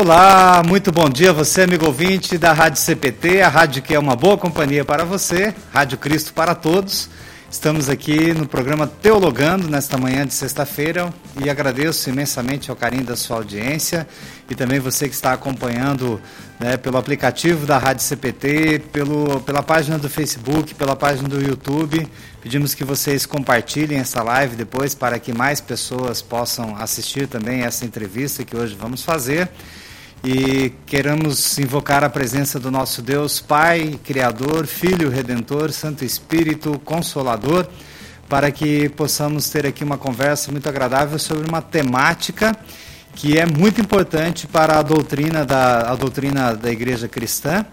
Olá, muito bom dia você, amigo ouvinte da Rádio CPT, a rádio que é uma boa companhia para você, Rádio Cristo para todos. Estamos aqui no programa Teologando nesta manhã de sexta-feira e agradeço imensamente ao carinho da sua audiência e também você que está acompanhando né, pelo aplicativo da Rádio CPT, pelo, pela página do Facebook, pela página do YouTube. Pedimos que vocês compartilhem essa live depois para que mais pessoas possam assistir também essa entrevista que hoje vamos fazer e queremos invocar a presença do nosso Deus, Pai, Criador, Filho, Redentor, Santo Espírito, Consolador, para que possamos ter aqui uma conversa muito agradável sobre uma temática que é muito importante para a doutrina da, a doutrina da Igreja Cristã,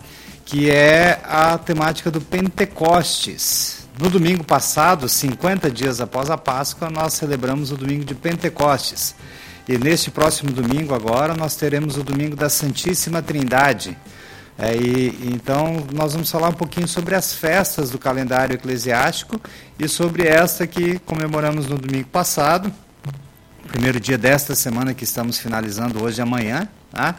que é a temática do Pentecostes. No domingo passado, 50 dias após a Páscoa, nós celebramos o domingo de Pentecostes. E neste próximo domingo, agora, nós teremos o domingo da Santíssima Trindade. É, e, então, nós vamos falar um pouquinho sobre as festas do calendário eclesiástico e sobre esta que comemoramos no domingo passado, primeiro dia desta semana que estamos finalizando hoje e amanhã. Tá?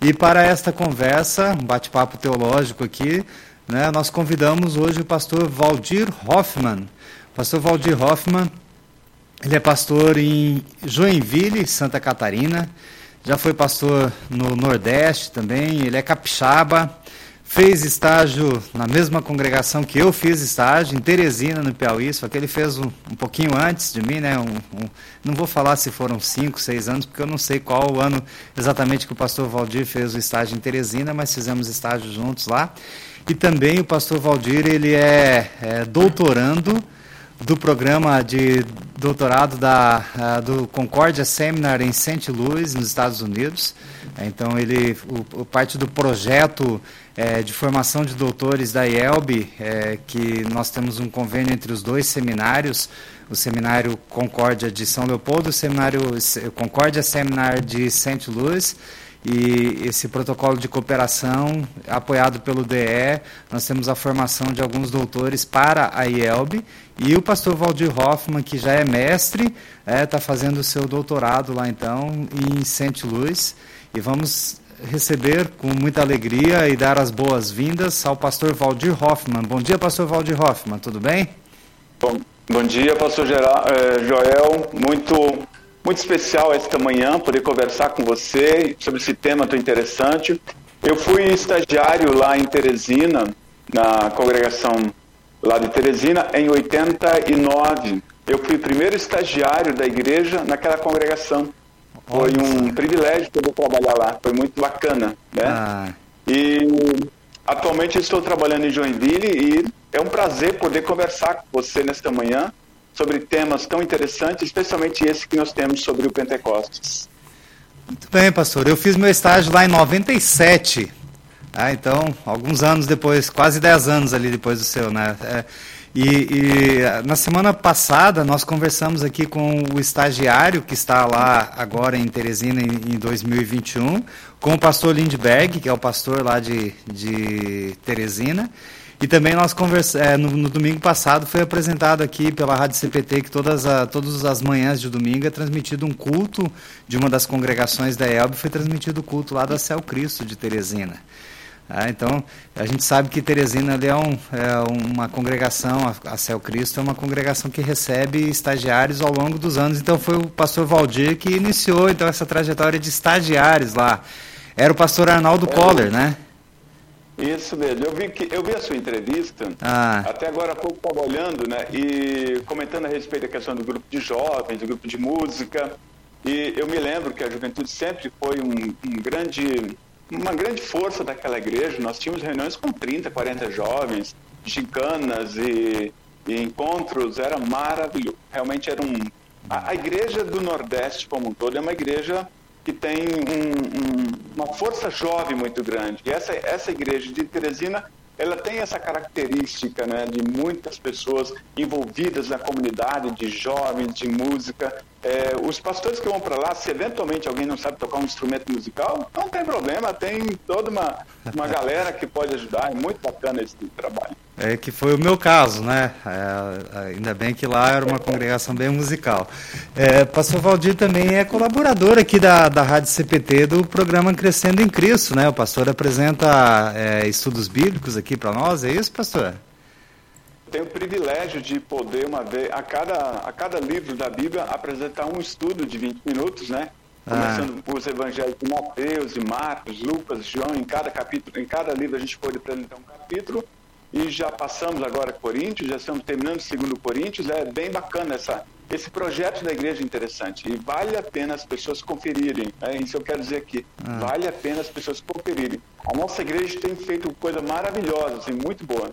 E para esta conversa, um bate-papo teológico aqui, né, nós convidamos hoje o pastor Valdir Hoffman. Pastor Valdir Hoffman ele é pastor em Joinville, Santa Catarina. Já foi pastor no Nordeste também. Ele é capixaba. Fez estágio na mesma congregação que eu fiz estágio, em Teresina, no Piauí, só que ele fez um, um pouquinho antes de mim, né? Um, um, não vou falar se foram cinco, seis anos, porque eu não sei qual o ano exatamente que o pastor Valdir fez o estágio em Teresina, mas fizemos estágio juntos lá. E também o pastor Valdir, ele é, é doutorando do programa de doutorado da, uh, do Concordia Seminar em St. Louis, nos Estados Unidos. Então, ele, o, parte do projeto é, de formação de doutores da IELB, é, que nós temos um convênio entre os dois seminários, o Seminário Concórdia de São Leopoldo, o Seminário Concórdia Seminar de St. Louis, e esse protocolo de cooperação, apoiado pelo DE, nós temos a formação de alguns doutores para a IELB, e o pastor Valdir Hoffman, que já é mestre, está é, tá fazendo o seu doutorado lá então em St. Louis, e vamos receber com muita alegria e dar as boas-vindas ao pastor Valdir Hoffman. Bom dia, pastor Valdir Hoffman, tudo bem? Bom, bom dia, pastor Geral, eh, Joel, muito muito especial esta manhã poder conversar com você sobre esse tema tão interessante. Eu fui estagiário lá em Teresina, na congregação lá de Teresina, em 89. Eu fui o primeiro estagiário da igreja naquela congregação. Foi um privilégio poder trabalhar lá, foi muito bacana, né? Ah. E atualmente estou trabalhando em Joinville e é um prazer poder conversar com você nesta manhã sobre temas tão interessantes, especialmente esse que nós temos sobre o Pentecostes. Muito bem, pastor. Eu fiz meu estágio lá em 97. Ah, então, alguns anos depois, quase 10 anos ali depois do seu, né? É, e, e, na semana passada nós conversamos aqui com o estagiário que está lá agora em Teresina em, em 2021, com o pastor Lindberg, que é o pastor lá de, de Teresina. E também nós conversamos, é, no, no, domingo passado foi apresentado aqui pela Rádio CPT que todas, a, todas as manhãs de domingo é transmitido um culto de uma das congregações da ELB, foi transmitido o culto lá da Céu Cristo de Teresina. Ah, então, a gente sabe que Teresina ali é, um, é uma congregação, a, a Céu Cristo é uma congregação que recebe estagiários ao longo dos anos. Então, foi o pastor Valdir que iniciou então, essa trajetória de estagiários lá. Era o pastor Arnaldo é. Coller, né? Isso mesmo. Eu vi, que, eu vi a sua entrevista, ah. até agora há pouco estava olhando, né? E comentando a respeito da questão do grupo de jovens, do grupo de música. E eu me lembro que a juventude sempre foi um, um grande, uma grande força daquela igreja. Nós tínhamos reuniões com 30, 40 jovens, gicanas e, e encontros, era maravilhoso. Realmente era um. A, a igreja do Nordeste, como um todo, é uma igreja que tem um, um, uma força jovem muito grande. E essa, essa igreja de Teresina, ela tem essa característica né, de muitas pessoas envolvidas na comunidade, de jovens, de música. É, os pastores que vão para lá, se eventualmente alguém não sabe tocar um instrumento musical, não tem problema, tem toda uma, uma galera que pode ajudar, é muito bacana esse trabalho. É, que foi o meu caso, né? É, ainda bem que lá era uma congregação bem musical. É, Pastor Valdir também é colaborador aqui da, da Rádio CPT do programa Crescendo em Cristo, né? O pastor apresenta é, estudos bíblicos aqui para nós, é isso, pastor? Tenho o privilégio de poder, uma vez, a cada, a cada livro da Bíblia, apresentar um estudo de 20 minutos, né? Começando ah. os evangelhos de Mateus, de Marcos, Lucas, João, em cada capítulo, em cada livro a gente pode apresentar um capítulo e já passamos agora Coríntios, já estamos terminando o segundo Coríntios, é bem bacana essa, esse projeto da igreja é interessante e vale a pena as pessoas conferirem, é isso eu quero dizer aqui, ah. vale a pena as pessoas conferirem. A nossa igreja tem feito coisa maravilhosa, assim, muito boa.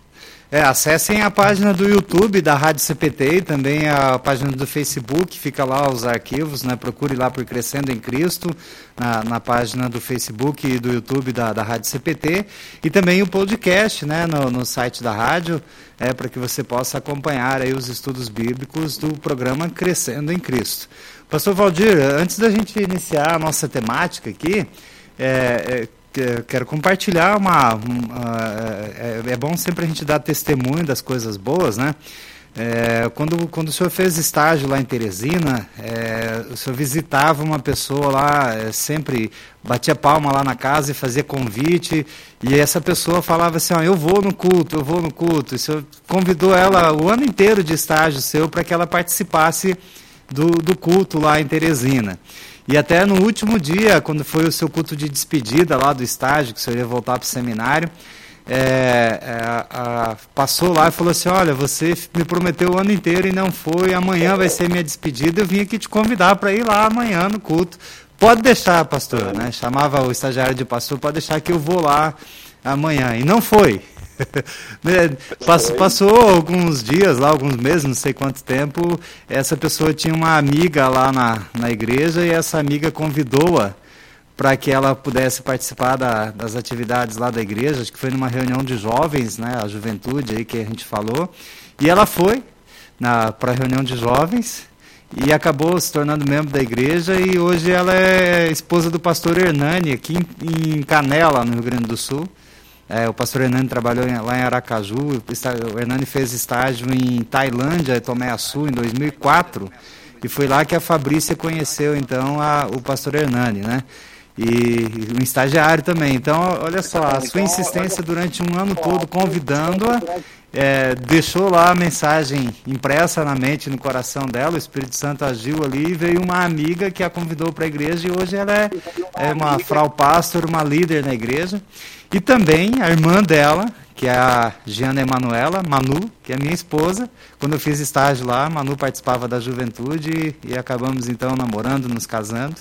É, acessem a página do YouTube da Rádio CPT e também a página do Facebook, fica lá os arquivos, né? Procure lá por Crescendo em Cristo, na, na página do Facebook e do YouTube da, da Rádio CPT, e também o podcast, né, no, no site da rádio, é, para que você possa acompanhar aí os estudos bíblicos do programa Crescendo em Cristo. Pastor Valdir, antes da gente iniciar a nossa temática aqui, é, é quero compartilhar uma. é, é, bom sempre a gente dar testemunho das coisas boas, né? É, quando, quando o senhor fez estágio lá em Teresina, é, o senhor visitava uma pessoa lá, é, sempre batia palma lá na casa e fazia convite, e essa pessoa falava assim: ó, eu vou no culto, eu vou no culto. E o senhor convidou ela o ano inteiro de estágio seu para que ela participasse do, do culto lá em Teresina. E até no último dia, quando foi o seu culto de despedida lá do estágio, que o senhor ia voltar para o seminário, é, é, a, passou lá e falou assim: Olha, você me prometeu o ano inteiro e não foi, amanhã vai ser minha despedida. Eu vim aqui te convidar para ir lá amanhã no culto. Pode deixar, pastor, né? Chamava o estagiário de pastor, pode deixar que eu vou lá amanhã. E não foi. Né, passou, passou, alguns dias lá, alguns meses, não sei quanto tempo, essa pessoa tinha uma amiga lá na, na igreja e essa amiga convidou-a para que ela pudesse participar da, das atividades lá da igreja, acho que foi numa reunião de jovens, né, a juventude aí que a gente falou, e ela foi para a reunião de jovens e acabou se tornando membro da igreja. E hoje ela é esposa do pastor Hernani aqui em, em Canela, no Rio Grande do Sul. É, o pastor Hernani trabalhou em, lá em Aracaju, o Hernani fez estágio em Tailândia, Tomé Açu, em 2004, e foi lá que a Fabrícia conheceu, então, a, o pastor Hernani, né? E um estagiário também. Então, olha só, a sua insistência durante um ano todo convidando-a, é, deixou lá a mensagem impressa na mente, no coração dela, o Espírito Santo agiu ali e veio uma amiga que a convidou para a igreja e hoje ela é, é uma frau pastor, uma líder na igreja. E também a irmã dela, que é a Giana Emanuela, Manu, que é minha esposa. Quando eu fiz estágio lá, Manu participava da juventude e, e acabamos então namorando, nos casando,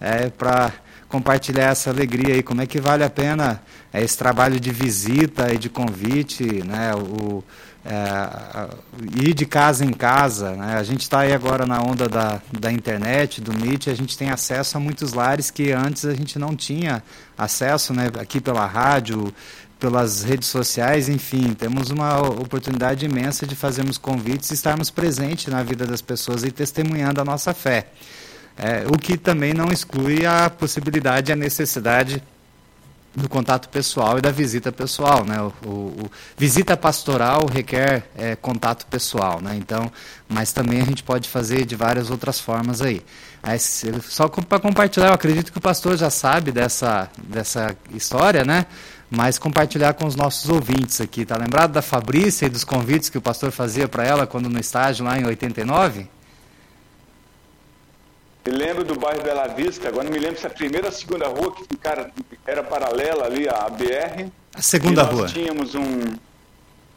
é, para compartilhar essa alegria aí. Como é que vale a pena é, esse trabalho de visita e de convite, né? O, é, ir de casa em casa. Né? A gente está aí agora na onda da, da internet, do Meet, a gente tem acesso a muitos lares que antes a gente não tinha acesso, né? aqui pela rádio, pelas redes sociais, enfim, temos uma oportunidade imensa de fazermos convites e estarmos presentes na vida das pessoas e testemunhando a nossa fé. É, o que também não exclui a possibilidade e a necessidade do contato pessoal e da visita pessoal, né? O, o, o visita pastoral requer é, contato pessoal, né? Então, mas também a gente pode fazer de várias outras formas aí. aí só para compartilhar, eu acredito que o pastor já sabe dessa dessa história, né? Mas compartilhar com os nossos ouvintes aqui, tá lembrado da Fabrícia e dos convites que o pastor fazia para ela quando no estágio lá em 89? Me lembro do bairro Bela Vista, agora não me lembro se a primeira ou a segunda rua que ficara, era paralela ali à BR. A segunda nós rua. Nós tínhamos um.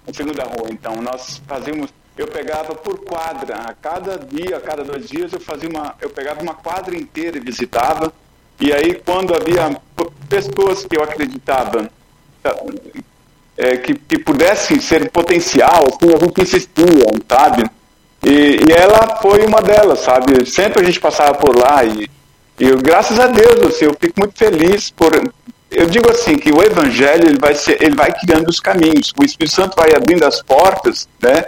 A segunda rua, então. Nós fazíamos. Eu pegava por quadra, a cada dia, a cada dois dias, eu fazia uma. Eu pegava uma quadra inteira e visitava. E aí, quando havia pessoas que eu acreditava é, que, que pudessem ser potencial, assim, a gente insistia, sabe? E, e, ela foi uma delas, sabe? Sempre a gente passava por lá e, e eu, graças a Deus, assim, eu fico muito feliz por. Eu digo assim que o Evangelho ele vai ser, ele vai criando os caminhos. O Espírito Santo vai abrindo as portas, né?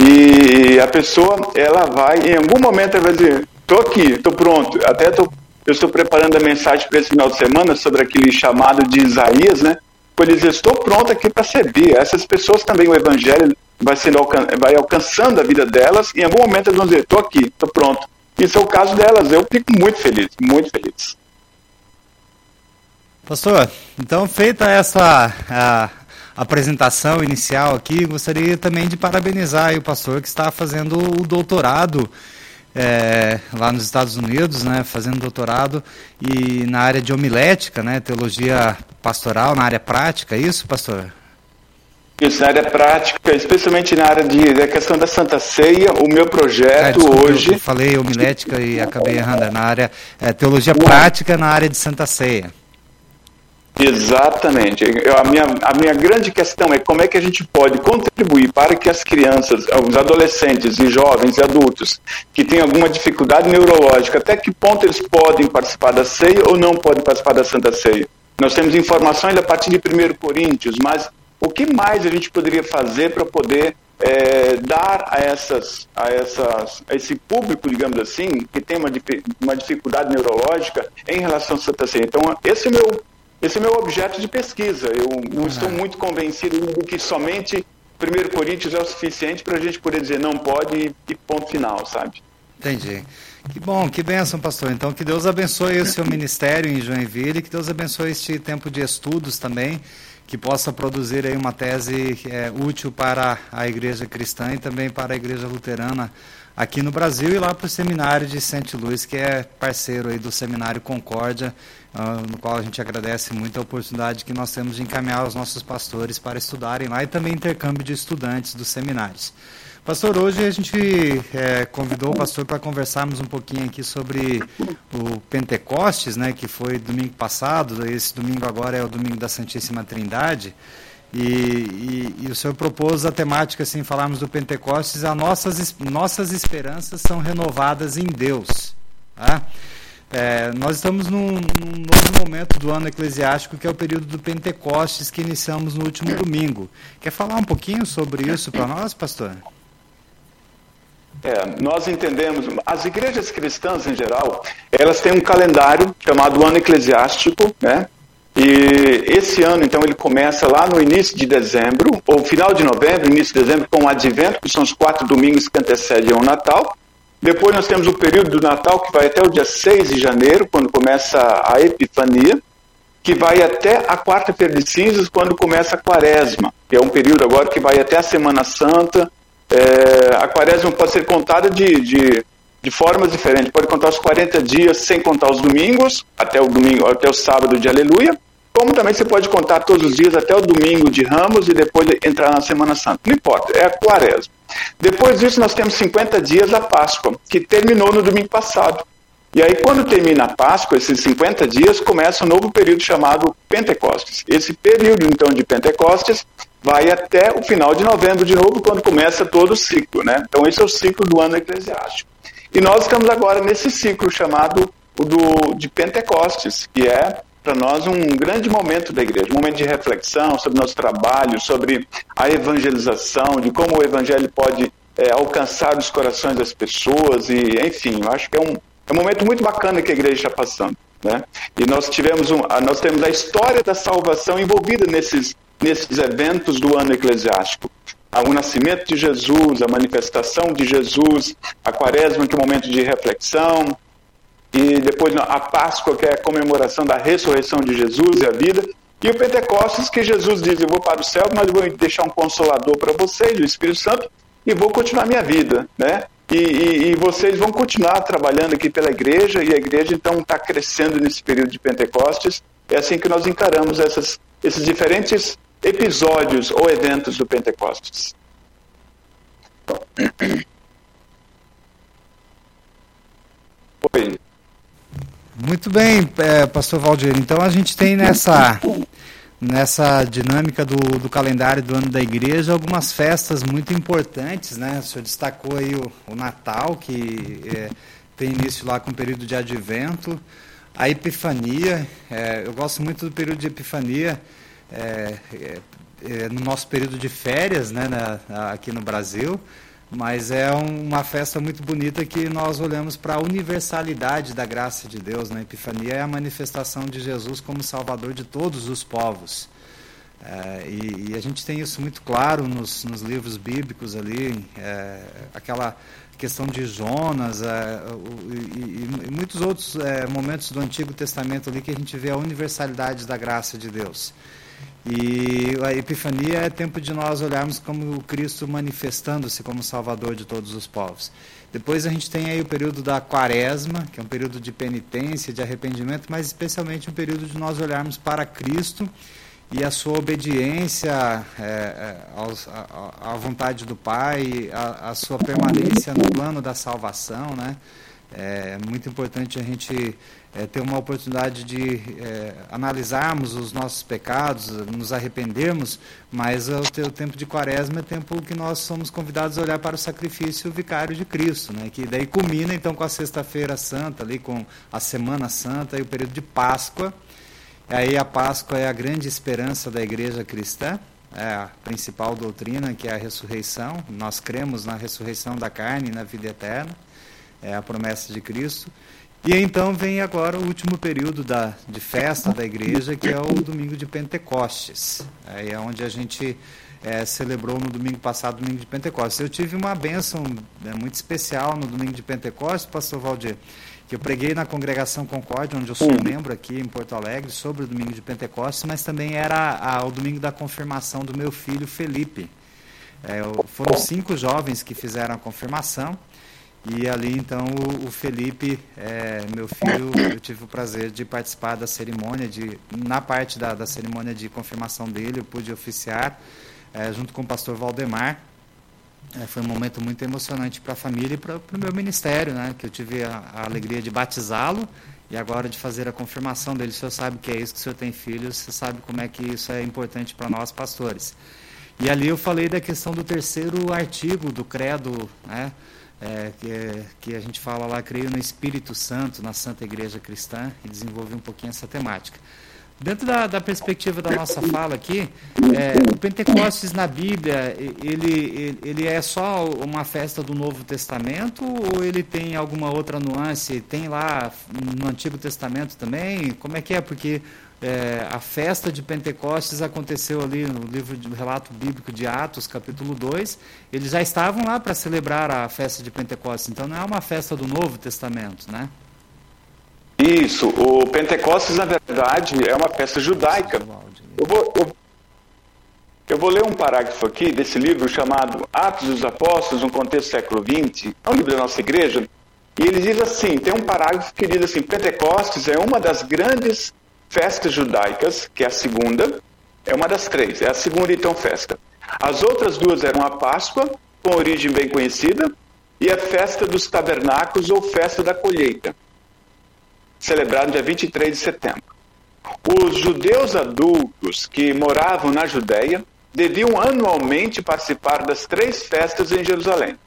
E a pessoa, ela vai, em algum momento, ela vai dizer: "Tô aqui, tô pronto". Até tô, eu estou preparando a mensagem para esse final de semana sobre aquele chamado de Isaías, né? Ele diz, estou pronto aqui para servir. Essas pessoas também, o Evangelho vai, sendo, vai alcançando a vida delas, e em algum momento elas vão dizer, estou aqui, estou pronto. Isso é o caso delas, eu fico muito feliz, muito feliz. Pastor, então feita essa a, apresentação inicial aqui, gostaria também de parabenizar o pastor que está fazendo o doutorado é, lá nos Estados Unidos, né, fazendo doutorado e na área de homilética, né, teologia pastoral, na área prática, é isso, pastor? Isso, na área prática, especialmente na área de da questão da Santa Ceia, o meu projeto é, desculpa, hoje. Eu falei homilética e acabei errando, é na área é, teologia prática na área de Santa Ceia. Exatamente. Eu, a, minha, a minha grande questão é como é que a gente pode contribuir para que as crianças, os adolescentes e jovens e adultos que têm alguma dificuldade neurológica, até que ponto eles podem participar da ceia ou não podem participar da Santa Ceia. Nós temos informações a partir de 1 Coríntios, mas o que mais a gente poderia fazer para poder é, dar a, essas, a, essas, a esse público, digamos assim, que tem uma, uma dificuldade neurológica em relação à Santa Ceia? Então, esse é o meu esse é o meu objeto de pesquisa. Eu não estou muito convencido de que somente 1 Coríntios é o suficiente para a gente poder dizer não pode e ponto final, sabe? Entendi. Que bom, que bênção, pastor. Então, que Deus abençoe o seu ministério em Joinville, que Deus abençoe este tempo de estudos também, que possa produzir aí uma tese é, útil para a igreja cristã e também para a igreja luterana aqui no Brasil e lá para o seminário de St. Louis, que é parceiro aí do seminário Concórdia, uh, no qual a gente agradece muito a oportunidade que nós temos de encaminhar os nossos pastores para estudarem lá e também intercâmbio de estudantes dos seminários. Pastor, hoje a gente é, convidou o pastor para conversarmos um pouquinho aqui sobre o Pentecostes, né, que foi domingo passado, esse domingo agora é o domingo da Santíssima Trindade. E, e, e, o senhor propôs a temática, assim, falarmos do Pentecostes, as nossas, nossas esperanças são renovadas em Deus. Tá? É, nós estamos num, num, novo momento do ano eclesiástico, que é o período do Pentecostes, que iniciamos no último domingo. Quer falar um pouquinho sobre isso para nós, pastor? É, nós entendemos, as igrejas cristãs em geral, elas têm um calendário chamado ano eclesiástico, né? E esse ano, então, ele começa lá no início de dezembro, ou final de novembro, início de dezembro, com o advento, que são os quatro domingos que antecedem o Natal. Depois nós temos o período do Natal, que vai até o dia 6 de janeiro, quando começa a Epifania, que vai até a quarta-feira de cinzas, quando começa a Quaresma, que é um período agora que vai até a Semana Santa. É, a Quaresma pode ser contada de, de de formas diferentes. Pode contar os 40 dias sem contar os domingos, até o domingo, até o sábado de aleluia, como também você pode contar todos os dias até o domingo de Ramos e depois entrar na Semana Santa. Não importa, é a quaresma. Depois disso, nós temos 50 dias da Páscoa, que terminou no domingo passado. E aí, quando termina a Páscoa, esses 50 dias, começa um novo período chamado Pentecostes. Esse período, então, de Pentecostes vai até o final de novembro de novo, quando começa todo o ciclo, né? Então, esse é o ciclo do ano eclesiástico. E nós estamos agora nesse ciclo chamado do, de Pentecostes, que é para nós um grande momento da igreja, um momento de reflexão sobre nosso trabalho, sobre a evangelização, de como o evangelho pode é, alcançar os corações das pessoas e, enfim, eu acho que é um, é um momento muito bacana que a igreja está passando, né? E nós tivemos um, nós temos a história da salvação envolvida nesses nesses eventos do ano eclesiástico o nascimento de Jesus, a manifestação de Jesus, a quaresma, que é um momento de reflexão, e depois a Páscoa, que é a comemoração da ressurreição de Jesus e a vida, e o Pentecostes, que Jesus diz: Eu vou para o céu, mas vou deixar um consolador para vocês, o Espírito Santo, e vou continuar minha vida, né? E, e, e vocês vão continuar trabalhando aqui pela igreja, e a igreja então está crescendo nesse período de Pentecostes. É assim que nós encaramos essas, esses diferentes episódios ou eventos do Pentecostes. Oi. Muito bem, é, pastor Valdir. Então a gente tem nessa, nessa dinâmica do, do calendário do ano da igreja algumas festas muito importantes, né? O senhor destacou aí o, o Natal, que é, tem início lá com o período de advento, a Epifania, é, eu gosto muito do período de Epifania, é, é, é, no nosso período de férias né, na, aqui no Brasil, mas é uma festa muito bonita que nós olhamos para a universalidade da graça de Deus. Na né? Epifania é a manifestação de Jesus como Salvador de todos os povos. É, e, e, a gente tem isso muito claro nos, nos livros bíblicos ali, é, aquela questão de Jonas é, e, e, muitos outros é, momentos do Antigo Testamento ali que a gente vê a universalidade da graça de Deus. E a Epifania é tempo de nós olharmos como Cristo manifestando-se como Salvador de todos os povos. Depois a gente tem aí o período da Quaresma, que é um período de penitência, de arrependimento, mas especialmente um período de nós olharmos para Cristo e a sua obediência é, é à vontade do Pai, a, a, sua permanência no plano da salvação, né? É muito importante a gente é, ter uma oportunidade de é, analisarmos os nossos pecados, nos arrependermos, mas o, o tempo de quaresma é tempo que nós somos convidados a olhar para o sacrifício vicário de Cristo, né? que daí culmina então com a sexta-feira santa, ali com a semana santa e o período de Páscoa, Aí a Páscoa é a grande esperança da igreja cristã, é a principal doutrina, que é a ressurreição. Nós cremos na ressurreição da carne e na vida eterna, é a promessa de Cristo. E então vem agora o último período da, de festa da igreja, que é o domingo de Pentecostes. Aí é onde a gente é, celebrou no domingo passado, domingo de Pentecostes. Eu tive uma bênção é, muito especial no domingo de Pentecostes, pastor Valdir que eu preguei na congregação Concórdia, onde eu sou membro aqui em Porto Alegre, sobre o domingo de Pentecostes, mas também era a, o domingo da confirmação do meu filho Felipe. É, foram cinco jovens que fizeram a confirmação. E ali então o, Felipe, é, meu filho, eu tive o prazer de participar da cerimônia, de, na parte da, da cerimônia de confirmação dele, eu pude oficiar é, junto com o pastor Valdemar. É, foi um momento muito emocionante para a família e para o meu ministério, né? Que eu tive a, a alegria de batizá-lo e agora de fazer a confirmação dele. O senhor sabe que é isso, que o senhor tem filhos, você sabe como é que isso é importante para nós pastores. E ali eu falei da questão do terceiro artigo do credo, né? É, que, é, que a gente fala lá, creio no Espírito Santo, na Santa Igreja Cristã, e desenvolve um pouquinho essa temática. Dentro da, da, perspectiva da nossa fala aqui, é, o Pentecostes na Bíblia, ele, ele é só uma festa do Novo Testamento ou ele tem alguma outra nuance? Tem lá no Antigo Testamento também? Como é que é? Porque é, a festa de Pentecostes aconteceu ali no livro do relato bíblico de Atos, capítulo 2. Eles já estavam lá para celebrar a festa de Pentecostes, então não é uma festa do Novo Testamento, né? Isso, o Pentecostes, na verdade, é uma festa judaica. Eu vou, eu, eu vou ler um parágrafo aqui desse livro chamado Atos dos Apóstolos, no contexto do século XX, é um livro da nossa igreja, e ele diz assim, tem um parágrafo que diz assim, Pentecostes é uma das grandes festas judaicas, que é a segunda, é uma das três, é a segunda então festa. As outras duas eram a Páscoa, com origem bem conhecida, e a festa dos tabernáculos ou festa da colheita celebrado dia 23 de setembro. Os judeus adultos que moravam na Judéia deviam anualmente participar das três festas em Jerusalém.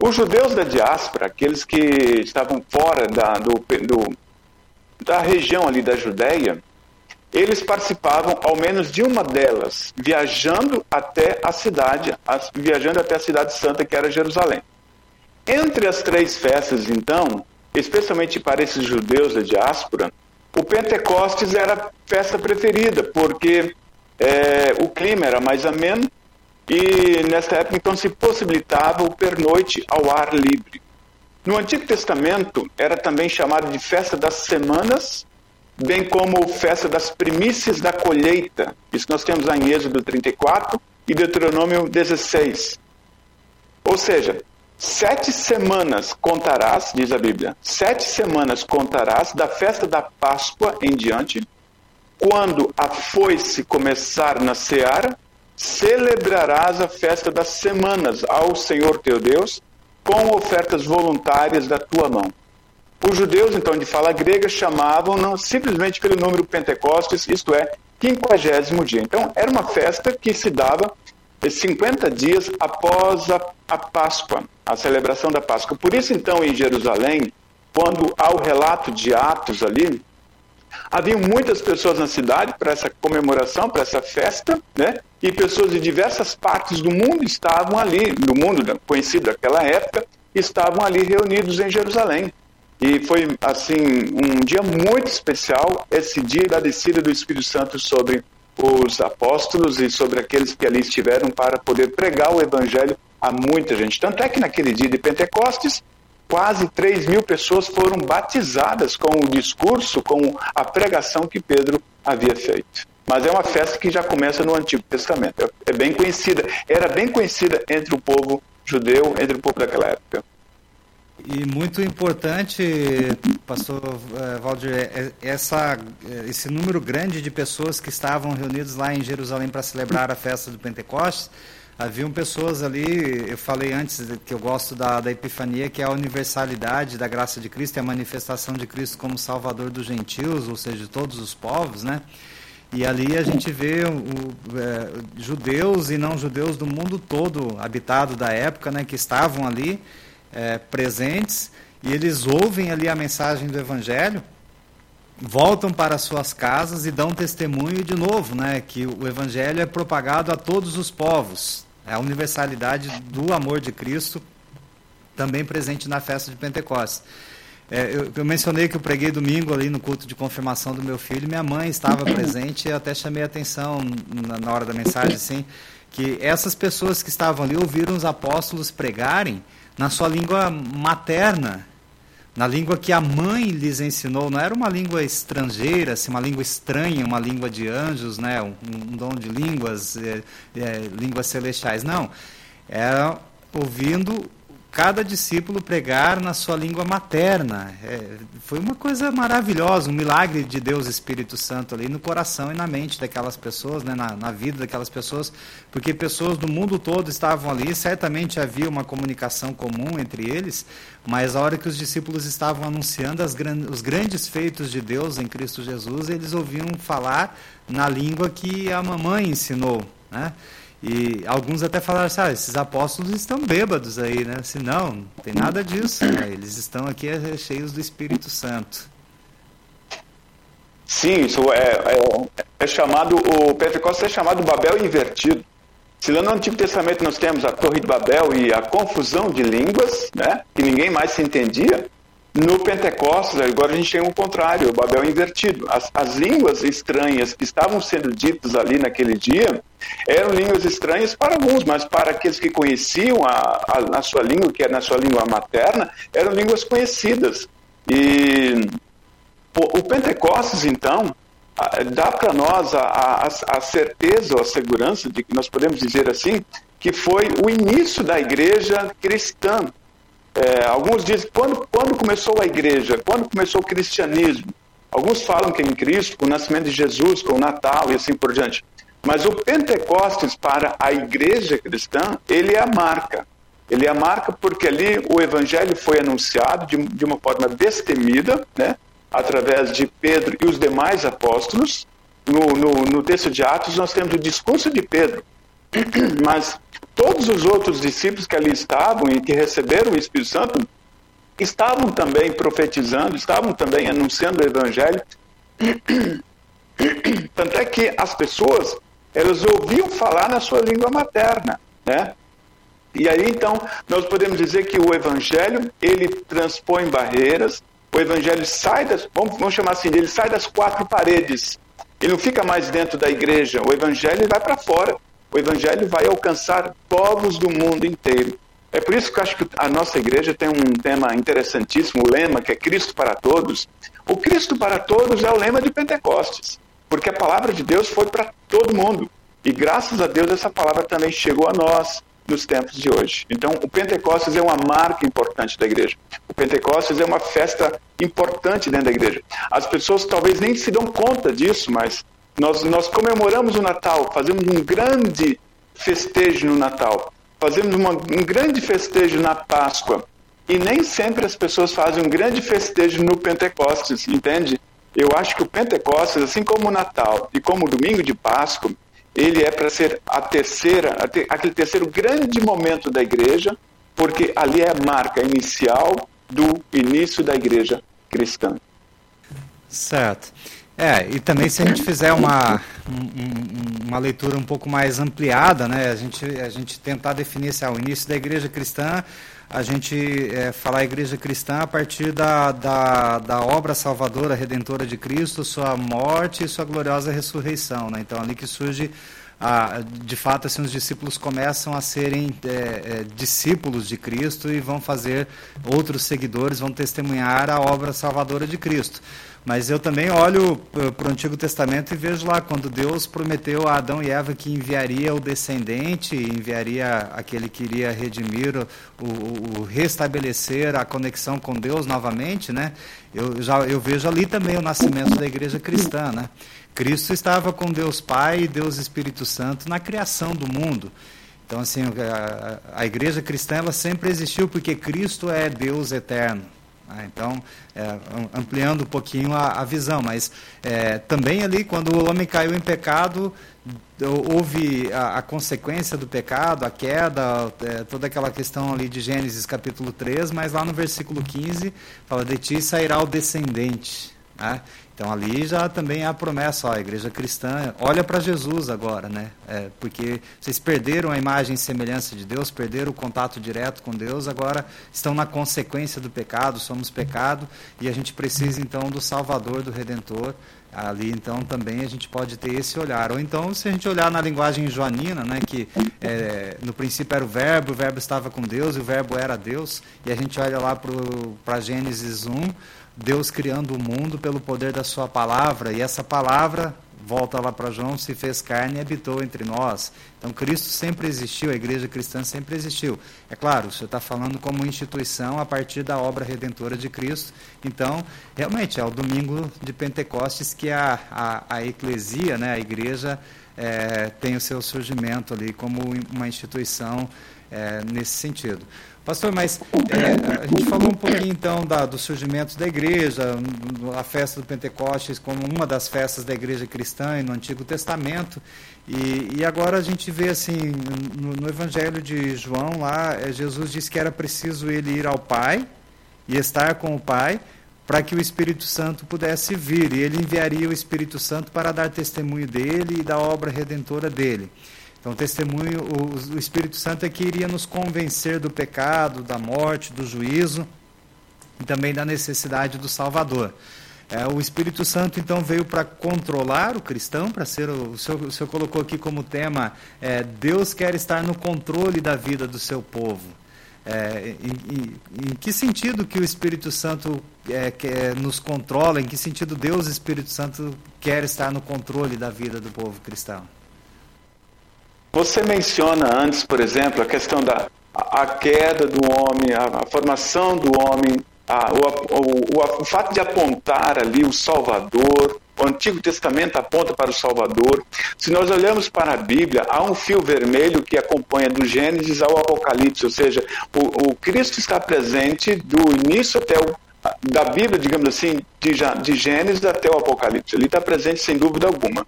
Os judeus da diáspora, aqueles que estavam fora da, do, do, da região ali da Judéia, eles participavam ao menos de uma delas, viajando até a cidade, viajando até a cidade santa que era Jerusalém. Entre as três festas, então, especialmente para esses judeus da diáspora, o Pentecostes era a festa preferida, porque é, o clima era mais ameno e nesta época então se possibilitava o pernoite ao ar livre. No Antigo Testamento era também chamado de festa das semanas, bem como festa das primícias da colheita. Isso nós temos lá em Êxodo 34 e Deuteronômio 16. Ou seja, Sete semanas contarás, diz a Bíblia, sete semanas contarás da festa da Páscoa em diante, quando a foice começar na seara, celebrarás a festa das semanas ao Senhor teu Deus, com ofertas voluntárias da tua mão. Os judeus, então, de fala grega, chamavam não simplesmente pelo número Pentecostes, isto é, quinquagésimo dia. Então, era uma festa que se dava 50 dias após a, a Páscoa, a celebração da Páscoa. Por isso, então, em Jerusalém, quando há o relato de Atos ali, havia muitas pessoas na cidade para essa comemoração, para essa festa, né? E pessoas de diversas partes do mundo estavam ali, do mundo conhecido daquela época, estavam ali reunidos em Jerusalém. E foi, assim, um dia muito especial, esse dia da descida do Espírito Santo sobre os apóstolos e sobre aqueles que ali estiveram para poder pregar o evangelho a muita gente. Tanto é que naquele dia de Pentecostes, quase 3 mil pessoas foram batizadas com o discurso, com a pregação que Pedro havia feito. Mas é uma festa que já começa no Antigo Testamento. É bem conhecida, era bem conhecida entre o povo judeu, entre o povo daquela época. E muito importante, pastor eh, Valdir, é, é essa, eh, esse número grande de pessoas que estavam reunidas lá em Jerusalém para celebrar a festa do Pentecostes. Haviam pessoas ali, eu falei antes que eu gosto da, da Epifania, que é a universalidade da graça de Cristo, é a manifestação de Cristo como Salvador dos gentios, ou seja, de todos os povos, né? E ali a gente vê o, é, judeus e não judeus do mundo todo habitado da época, né, que estavam ali é, presentes e eles ouvem ali a mensagem do Evangelho, voltam para suas casas e dão testemunho de novo, né, que o Evangelho é propagado a todos os povos. É a universalidade do amor de Cristo também presente na festa de Pentecostes. É, eu, eu, mencionei que eu preguei domingo ali no culto de confirmação do meu filho. Minha mãe estava presente e até chamei a atenção na, na, hora da mensagem, assim, que essas pessoas que estavam ali ouviram os apóstolos pregarem na sua língua materna, na língua que a mãe lhes ensinou. Não era uma língua estrangeira, assim, uma língua estranha, uma língua de anjos, né, um, um dom de línguas, é, é, línguas celestiais. Não, era ouvindo cada discípulo pregar na sua língua materna. É, foi uma coisa maravilhosa, um milagre de Deus Espírito Santo ali no coração e na mente daquelas pessoas, né, na, na vida daquelas pessoas, porque pessoas do mundo todo estavam ali, certamente havia uma comunicação comum entre eles, mas a hora que os discípulos estavam anunciando as, os grandes feitos de Deus em Cristo Jesus, eles ouviam falar na língua que a mamãe ensinou, né? E alguns até falaram assim, ah, esses apóstolos estão bêbados aí, né? Assim, não, não tem nada disso, né? eles estão aqui é, cheios do Espírito Santo. Sim, isso é, é, é chamado, o Pentecostes é chamado Babel invertido. Se lá no Antigo Testamento nós temos a Torre de Babel e a confusão de línguas, né, que ninguém mais se entendia, no Pentecostes, agora a gente tem o contrário, o Babel invertido. As, as línguas estranhas que estavam sendo ditas ali naquele dia eram línguas estranhas para alguns, mas para aqueles que conheciam a, a, a sua língua, que era na sua língua materna, eram línguas conhecidas. E o Pentecostes, então, dá para nós a, a, a certeza ou a segurança de que nós podemos dizer assim, que foi o início da igreja cristã é, alguns dizem, quando, quando começou a igreja? Quando começou o cristianismo? Alguns falam que é em Cristo, com o nascimento de Jesus, com o Natal e assim por diante. Mas o Pentecostes para a igreja cristã, ele é a marca. Ele é a marca porque ali o evangelho foi anunciado de, de uma forma destemida, né? através de Pedro e os demais apóstolos. No, no, no texto de Atos, nós temos o discurso de Pedro. Mas todos os outros discípulos que ali estavam e que receberam o Espírito Santo estavam também profetizando, estavam também anunciando o Evangelho. Tanto é que as pessoas, elas ouviam falar na sua língua materna, né? E aí então nós podemos dizer que o Evangelho ele transpõe barreiras, o Evangelho sai das, vamos, vamos chamar assim, ele sai das quatro paredes. Ele não fica mais dentro da igreja, o Evangelho vai para fora o evangelho vai alcançar povos do mundo inteiro. É por isso que eu acho que a nossa igreja tem um tema interessantíssimo, o lema que é Cristo para todos. O Cristo para todos é o lema de Pentecostes, porque a palavra de Deus foi para todo mundo. E graças a Deus essa palavra também chegou a nós nos tempos de hoje. Então, o Pentecostes é uma marca importante da igreja. O Pentecostes é uma festa importante dentro da igreja. As pessoas talvez nem se dão conta disso, mas nós, nós comemoramos o Natal, fazemos um grande festejo no Natal, fazemos uma, um grande festejo na Páscoa. E nem sempre as pessoas fazem um grande festejo no Pentecostes, entende? Eu acho que o Pentecostes, assim como o Natal e como o domingo de Páscoa, ele é para ser a terceira, aquele terceiro grande momento da igreja, porque ali é a marca inicial do início da igreja cristã. Certo. É, e também se a gente fizer uma, um, uma leitura um pouco mais ampliada, né, a gente, a gente tentar definir se é o início da igreja cristã, a gente é, falar a igreja cristã a partir da, da, da, obra salvadora, redentora de Cristo, sua morte e sua gloriosa ressurreição. Né? Então, ali que surge de fato, assim, os discípulos começam a serem é, é, discípulos de Cristo e vão fazer outros seguidores, vão testemunhar a obra salvadora de Cristo. Mas eu também olho para o Antigo Testamento e vejo lá quando Deus prometeu a Adão e Eva que enviaria o descendente, enviaria aquele que iria redimir, o, o, o restabelecer a conexão com Deus novamente, né? Eu, já, eu vejo ali também o nascimento da igreja cristã, né? Cristo estava com Deus Pai e Deus Espírito Santo na criação do mundo. Então, assim, a, a igreja cristã ela sempre existiu porque Cristo é Deus eterno. Ah, então, é, ampliando um pouquinho a, a visão, mas é, também ali, quando o homem caiu em pecado, houve a, a consequência do pecado, a queda, é, toda aquela questão ali de Gênesis capítulo 3, mas lá no versículo 15, fala: De ti sairá o descendente. Né? Então ali já também há a promessa, ó, a igreja cristã olha para Jesus agora, né? É, porque vocês perderam a imagem e semelhança de Deus, perderam o contato direto com Deus, agora estão na consequência do pecado, somos pecado e a gente precisa então do Salvador, do Redentor. Ali então também a gente pode ter esse olhar. Ou então, se a gente olhar na linguagem joanina, né, que é, no princípio era o verbo, o verbo estava com Deus e o verbo era Deus, e a gente olha lá para Gênesis 1 Deus criando o mundo pelo poder da sua palavra, e essa palavra, volta lá para João, se fez carne e habitou entre nós. Então Cristo sempre existiu, a igreja cristã sempre existiu. É claro, senhor está falando como instituição a partir da obra redentora de Cristo. Então, realmente, é o domingo de Pentecostes que a, a, a eclesia, né, a igreja, é, tem o seu surgimento ali como uma instituição é, nesse sentido. Pastor, mas é, a gente falou um pouquinho então da, do surgimento da igreja, a festa do Pentecostes como uma das festas da igreja cristã no Antigo Testamento. E, e agora a gente vê assim, no, no Evangelho de João, lá, é, Jesus disse que era preciso ele ir ao Pai e estar com o Pai para que o Espírito Santo pudesse vir. E ele enviaria o Espírito Santo para dar testemunho dele e da obra redentora dele. Então, o testemunho, o, o Espírito Santo é que iria nos convencer do pecado, da morte, do juízo e também da necessidade do Salvador. É, o Espírito Santo, então, veio para controlar o cristão, para ser. O, o, senhor, o senhor colocou aqui como tema: é, Deus quer estar no controle da vida do seu povo. É, em, em, em, que sentido que o Espírito Santo é, quer, nos controla? Em que sentido Deus, Espírito Santo, quer estar no controle da vida do povo cristão? Você menciona antes, por exemplo, a questão da a queda do homem, a, a formação do homem, a, o, o, o, fato de apontar ali o Salvador, o Antigo Testamento aponta para o Salvador. Se nós olhamos para a Bíblia, há um fio vermelho que acompanha do Gênesis ao Apocalipse, ou seja, o, o Cristo está presente do início até o da Bíblia, digamos assim, de, de Gênesis até o Apocalipse. Ele está presente sem dúvida alguma.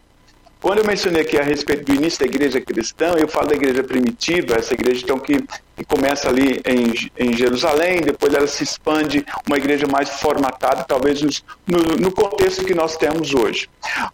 Quando eu mencionei aqui a respeito do início da igreja cristã, eu falo da igreja primitiva, essa igreja então que, que começa ali em, em, Jerusalém, depois ela se expande, uma igreja mais formatada, talvez no, no contexto que nós temos hoje.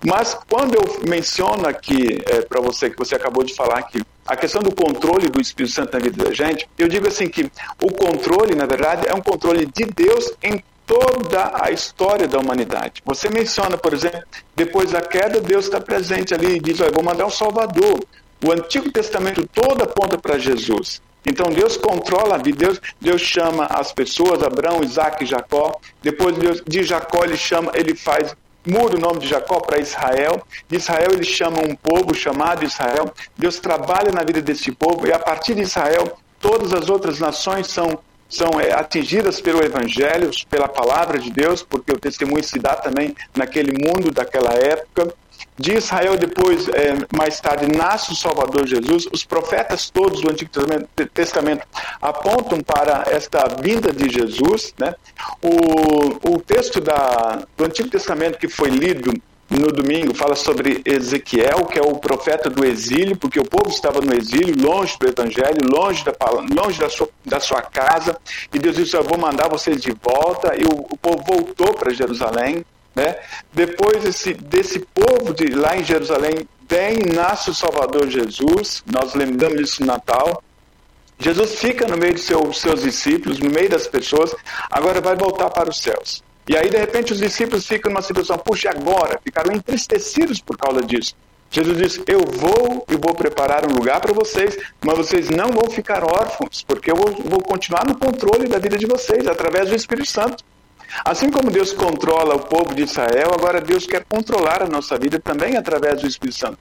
Mas quando eu menciono aqui é, para você, que você acabou de falar aqui, a questão do controle do Espírito Santo na vida da gente, eu digo assim que o controle, na verdade, é um controle de Deus em toda a história da humanidade. Você menciona, por exemplo, depois da queda, Deus está presente ali e diz: vou mandar um Salvador. O Antigo Testamento todo aponta para Jesus. Então Deus controla a vida, Deus, Deus chama as pessoas, Abraão, Isaac e Jacó. Depois Deus, de Jacó ele chama, ele faz, muda o nome de Jacó para Israel. De Israel ele chama um povo chamado Israel. Deus trabalha na vida desse povo e a partir de Israel todas as outras nações são são é, atingidas pelo Evangelho, pela palavra de Deus, porque o testemunho se dá também naquele mundo daquela época. De Israel, depois, é, mais tarde, nasce o Salvador Jesus. Os profetas todos do Antigo Testamento apontam para esta vinda de Jesus. Né? O, o texto da, do Antigo Testamento que foi lido no domingo fala sobre Ezequiel, que é o profeta do exílio, porque o povo estava no exílio, longe do evangelho, longe da, longe da, sua, da sua casa, e Deus disse: Eu vou mandar vocês de volta, e o, o povo voltou para Jerusalém. Né? Depois desse, desse povo de lá em Jerusalém, vem, nasce o Salvador Jesus, nós lembramos isso no Natal. Jesus fica no meio de seus, seus discípulos, no meio das pessoas, agora vai voltar para os céus. E aí, de repente, os discípulos ficam numa situação, puxa, agora, ficaram entristecidos por causa disso. Jesus disse: Eu vou e vou preparar um lugar para vocês, mas vocês não vão ficar órfãos, porque eu vou, vou continuar no controle da vida de vocês através do Espírito Santo. Assim como Deus controla o povo de Israel, agora Deus quer controlar a nossa vida também através do Espírito Santo.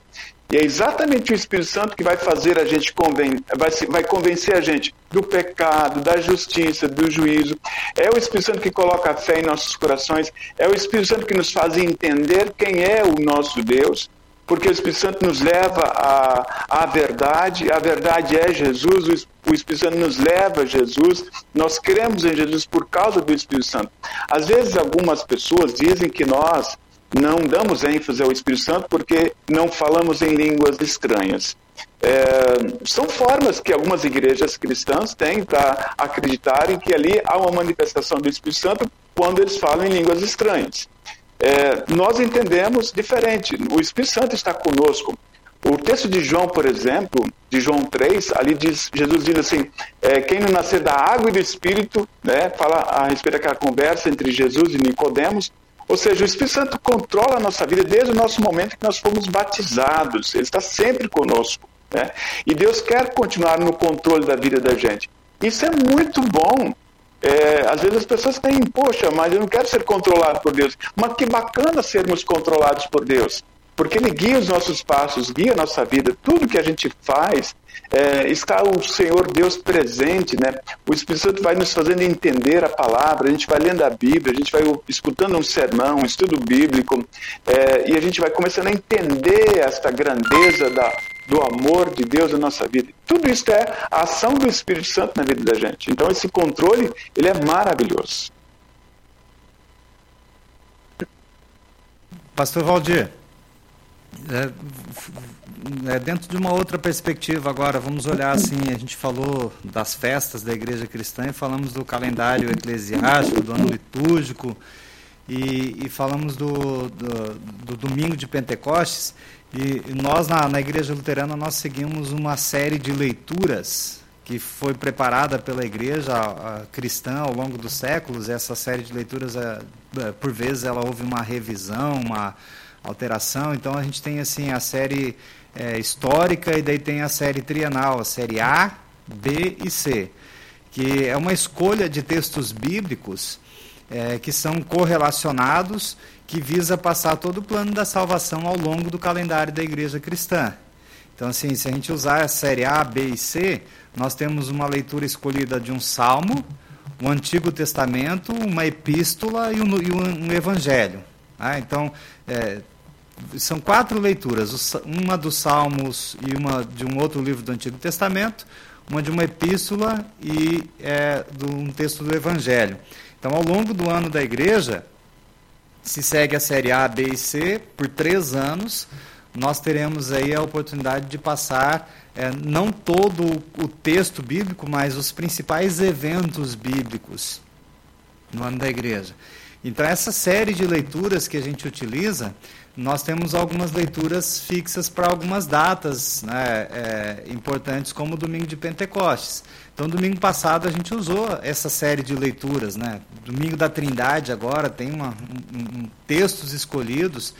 E é exatamente o Espírito Santo que vai fazer a gente conven vai, vai convencer a gente do pecado, da justiça, do juízo. É o Espírito Santo que coloca a fé em nossos corações. É o Espírito Santo que nos faz entender quem é o nosso Deus porque o Espírito Santo nos leva à, à verdade, a verdade é Jesus, o Espírito Santo nos leva a Jesus, nós cremos em Jesus por causa do Espírito Santo. Às vezes, algumas pessoas dizem que nós não damos ênfase ao Espírito Santo porque não falamos em línguas estranhas. É, são formas que algumas igrejas cristãs têm para acreditarem que ali há uma manifestação do Espírito Santo quando eles falam em línguas estranhas é, nós entendemos diferente. O Espírito Santo está conosco. O texto de João, por exemplo, de João 3, ali diz, Jesus diz assim, é, quem não nascer da água e do Espírito, né, fala a respeito daquela conversa entre Jesus e Nicodemos, ou seja, o Espírito Santo controla a nossa vida desde o nosso momento que nós fomos batizados, ele está sempre conosco. Né? E Deus quer continuar no controle da vida da gente. Isso é muito bom, é, às vezes as pessoas têm, poxa, mas eu não quero ser controlado por Deus. Mas que bacana sermos controlados por Deus, porque Ele guia os nossos passos, guia a nossa vida. Tudo que a gente faz, é, está o Senhor Deus presente, né? O Espírito Santo vai nos fazendo entender a palavra, a gente vai lendo a Bíblia, a gente vai escutando um sermão, um estudo bíblico, é, e a gente vai começando a entender esta grandeza da, do amor de Deus na nossa vida. Tudo isso é a ação do Espírito Santo na vida da gente. Então esse controle, ele é maravilhoso. Pastor Valdir, é, é, dentro de uma outra perspectiva agora, vamos olhar assim, a gente falou das festas da igreja cristã e falamos do calendário eclesiástico, do ano litúrgico, e, e falamos do, do, do, domingo de Pentecostes, e, nós, na, na Igreja Luterana, nós seguimos uma série de leituras que foi preparada pela igreja a, cristã ao longo dos séculos. Essa série de leituras, é, é, por vezes, ela houve uma revisão, uma alteração. Então, a gente tem assim a série é, histórica e daí tem a série trienal, a série A, B e C, que é uma escolha de textos bíblicos é, que são correlacionados que visa passar todo o plano da salvação ao longo do calendário da igreja cristã. Então, assim, se a gente usar a série A, B e C, nós temos uma leitura escolhida de um salmo, um Antigo Testamento, uma epístola e um, e um evangelho. Ah, então, é, são quatro leituras, uma dos Salmos e uma de um outro livro do Antigo Testamento, uma de uma epístola e é, de um texto do Evangelho. Então, ao longo do ano da igreja, se segue a série A, B e C por três anos, nós teremos aí a oportunidade de passar é, não todo o texto bíblico, mas os principais eventos bíblicos no ano da igreja. Então, essa série de leituras que a gente utiliza, nós temos algumas leituras fixas para algumas datas né, é, importantes, como o domingo de Pentecostes. Então, domingo passado a gente usou essa série de leituras, né? Domingo da Trindade agora tem uma, um, um, textos escolhidos.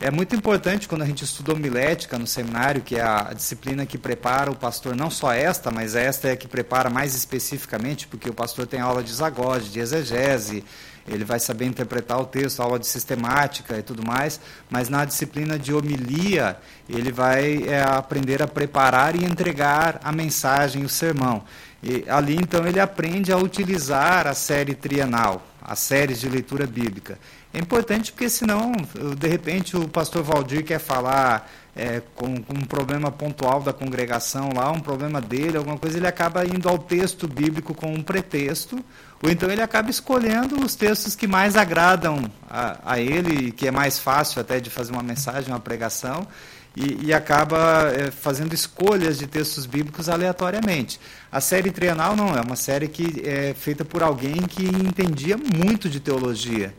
É muito importante quando a gente estuda homilética no seminário, que é a disciplina que prepara o pastor, não só esta, mas esta é a que prepara mais especificamente, porque o pastor tem aula de zagode, de exegese, ele vai saber interpretar o texto, aula de sistemática e tudo mais, mas na disciplina de homilia, ele vai é, aprender a preparar e entregar a mensagem, o sermão. E ali, então, ele aprende a utilizar a série trienal, as séries de leitura bíblica. É importante porque, senão, de repente, o pastor Valdir quer falar é, com, com, um problema pontual da congregação lá, um problema dele, alguma coisa, ele acaba indo ao texto bíblico com um pretexto, ou então ele acaba escolhendo os textos que mais agradam a, a ele, que é mais fácil até de fazer uma mensagem, uma pregação, e, e acaba é, fazendo escolhas de textos bíblicos aleatoriamente. A série trienal não, é uma série que é feita por alguém que entendia muito de teologia.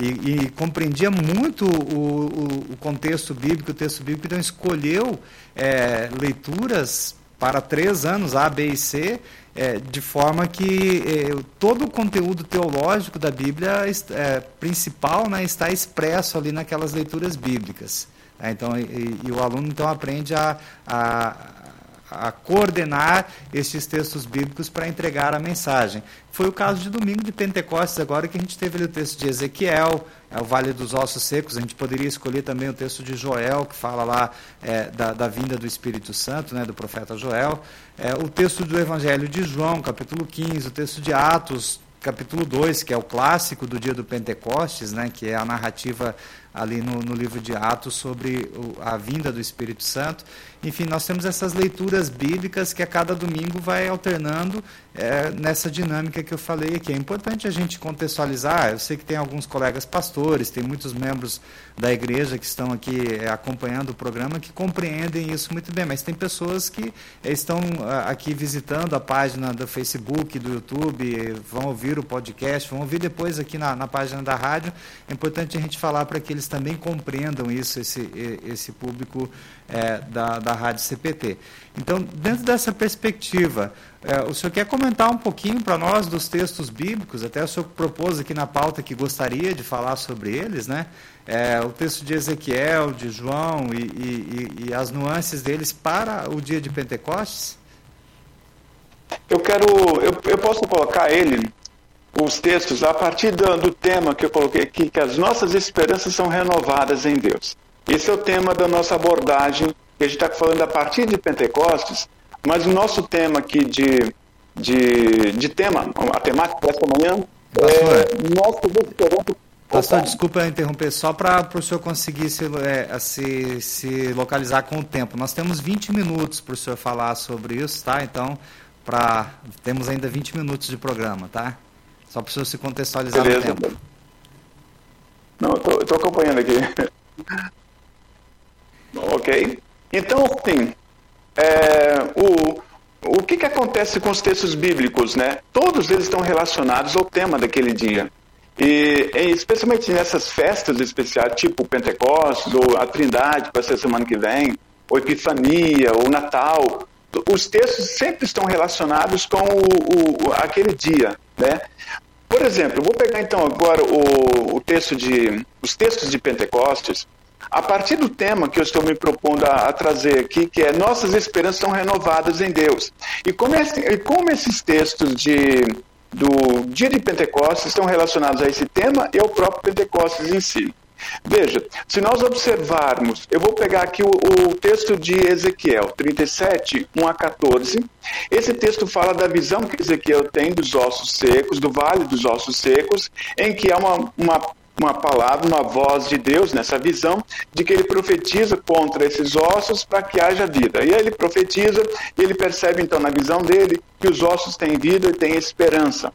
e, e compreendia muito o, o, o, contexto bíblico, o texto bíblico, então escolheu é, leituras para três anos, A, B e C, é, de forma que é, todo o conteúdo teológico da Bíblia é, principal né, está expresso ali naquelas leituras bíblicas. Tá? Então, e, e, o aluno então aprende a, a a coordenar estes textos bíblicos para entregar a mensagem. Foi o caso de domingo de Pentecostes, agora que a gente teve ali o texto de Ezequiel, é o Vale dos Ossos Secos. A gente poderia escolher também o texto de Joel, que fala lá é, da, da, vinda do Espírito Santo, né, do profeta Joel. É, o texto do Evangelho de João, capítulo 15, o texto de Atos, capítulo 2, que é o clássico do dia do Pentecostes, né, que é a narrativa ali no, no livro de Atos sobre o, a vinda do Espírito Santo. Enfim, nós temos essas leituras bíblicas que a cada domingo vai alternando é, nessa dinâmica que eu falei aqui. É importante a gente contextualizar. Eu sei que tem alguns colegas pastores, tem muitos membros da igreja que estão aqui é, acompanhando o programa que compreendem isso muito bem, mas tem pessoas que é, estão aqui visitando a página do Facebook, do YouTube, vão ouvir o podcast, vão ouvir depois aqui na, na página da rádio. É importante a gente falar para que eles também compreendam isso, esse, esse público é, da, da Rádio CPT. Então, dentro dessa perspectiva, é, o senhor quer comentar um pouquinho para nós dos textos bíblicos? Até o senhor propôs aqui na pauta que gostaria de falar sobre eles, né? É, o texto de Ezequiel, de João e, e, e, as nuances deles para o dia de Pentecostes? Eu quero, eu, eu posso colocar ele, os textos, a partir do, do tema que eu coloquei aqui, que as nossas esperanças são renovadas em Deus. Esse é o tema da nossa abordagem, que a gente está falando a partir de Pentecostes, mas o nosso tema aqui de, de, de tema, a temática dessa manhã, é nosso esperança Pastor, desculpa interromper, só para o senhor conseguir se, é, se, se localizar com o tempo. Nós temos 20 minutos para o senhor falar sobre isso, tá? Então, pra, temos ainda 20 minutos de programa, tá? Só para o senhor se contextualizar Beleza. no tempo. Não, eu estou acompanhando aqui. Ok? Então, assim, é, o, o que, que acontece com os textos bíblicos, né? Todos eles estão relacionados ao tema daquele dia. E, especialmente nessas festas especiais, tipo Pentecostes, ou a Trindade, para ser semana que vem, ou Epifania, ou Natal, os textos sempre estão relacionados com o, o, aquele dia, né? Por exemplo, vou pegar então agora o, o texto de, os textos de Pentecostes, a partir do tema que eu estou me propondo a, a trazer aqui, que é nossas esperanças são renovadas em Deus. E como, esse, e como esses textos de, do dia de Pentecostes estão relacionados a esse tema e ao próprio Pentecostes em si. Veja, se nós observarmos, eu vou pegar aqui o, o, texto de Ezequiel 37, 1 a 14. Esse texto fala da visão que Ezequiel tem dos ossos secos, do vale dos ossos secos, em que há uma, uma uma palavra, uma voz de Deus nessa visão de que ele profetiza contra esses ossos para que haja vida. E aí ele profetiza e ele percebe então na visão dele que os ossos têm vida e têm esperança.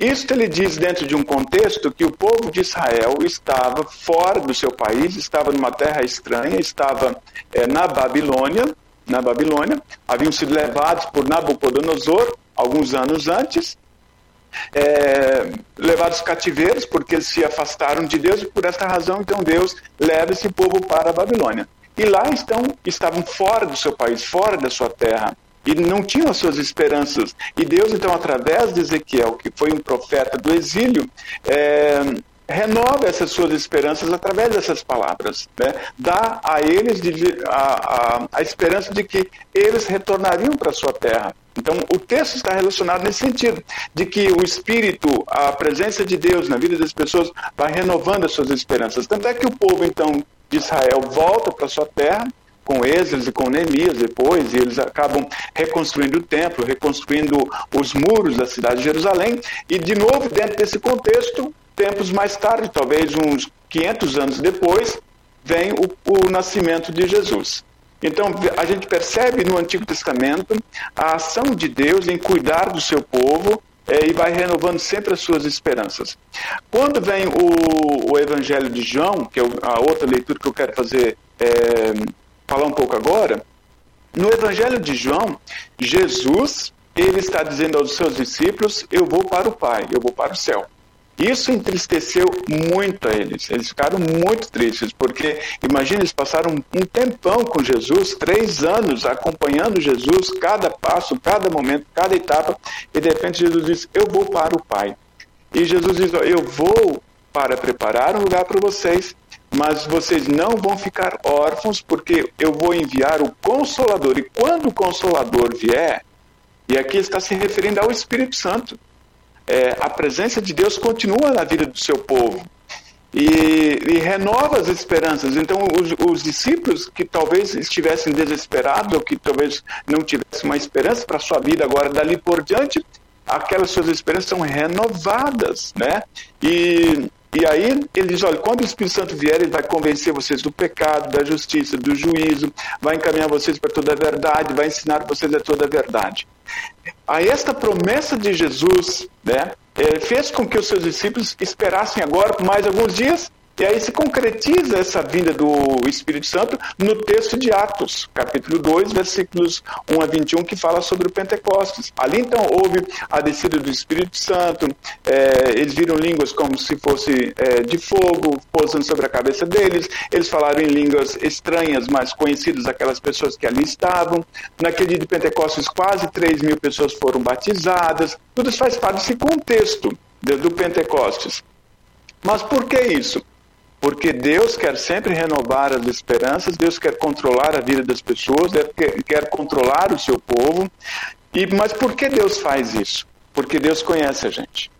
Isto ele diz dentro de um contexto que o povo de Israel estava fora do seu país, estava numa terra estranha, estava é, na Babilônia, na Babilônia, haviam sido levados por Nabucodonosor alguns anos antes, é, levados cativeiros, porque eles se afastaram de Deus, e por esta razão, então, Deus leva esse povo para a Babilônia. E lá estão, estavam fora do seu país, fora da sua terra, e não tinham as suas esperanças. E Deus, então, através de Ezequiel, que foi um profeta do exílio, é, renova essas suas esperanças através dessas palavras. Né? Dá a eles de, a, a, a esperança de que eles retornariam para sua terra. Então, o texto está relacionado nesse sentido, de que o Espírito, a presença de Deus na vida das pessoas, vai renovando as suas esperanças. Tanto é que o povo, então, de Israel volta para sua terra, com Esdras e com Neemias depois, e eles acabam reconstruindo o templo, reconstruindo os muros da cidade de Jerusalém, e de novo, dentro desse contexto, tempos mais tarde, talvez uns 500 anos depois, vem o, o nascimento de Jesus. Então, a gente percebe no Antigo Testamento a ação de Deus em cuidar do seu povo é, e vai renovando sempre as suas esperanças. Quando vem o, o Evangelho de João, que é a outra leitura que eu quero fazer, é, falar um pouco agora, no Evangelho de João, Jesus ele está dizendo aos seus discípulos: Eu vou para o Pai, eu vou para o céu. Isso entristeceu muito a eles. Eles ficaram muito tristes, porque imagina, eles passaram um tempão com Jesus, três anos acompanhando Jesus, cada passo, cada momento, cada etapa, e de repente Jesus diz: Eu vou para o Pai. E Jesus diz: Eu vou para preparar um lugar para vocês, mas vocês não vão ficar órfãos, porque eu vou enviar o Consolador. E quando o Consolador vier, e aqui está se referindo ao Espírito Santo é, a presença de Deus continua na vida do seu povo. E, e renova as esperanças. Então, os, os, discípulos que talvez estivessem desesperados, ou que talvez não tivessem uma esperança para a sua vida agora, dali por diante, aquelas suas esperanças são renovadas, né? E, e aí ele diz: olha, quando o Espírito Santo vier, ele vai convencer vocês do pecado, da justiça, do juízo, vai encaminhar vocês para toda a verdade, vai ensinar vocês a toda a verdade. A esta promessa de Jesus, né, fez com que os seus discípulos esperassem agora mais alguns dias e aí se concretiza essa vinda do Espírito Santo no texto de Atos, capítulo 2, versículos 1 a 21, que fala sobre o Pentecostes. Ali então houve a descida do Espírito Santo, é, eles viram línguas como se fosse é, de fogo, pousando sobre a cabeça deles, eles falaram em línguas estranhas, mas conhecidas aquelas pessoas que ali estavam. Naquele dia de Pentecostes, quase 3 mil pessoas foram batizadas. Tudo isso faz parte desse contexto do Pentecostes. Mas por que isso? Porque Deus quer sempre renovar as esperanças, Deus quer controlar a vida das pessoas, Deus quer, quer controlar o seu povo. E, mas por que Deus faz isso? Porque Deus conhece a gente.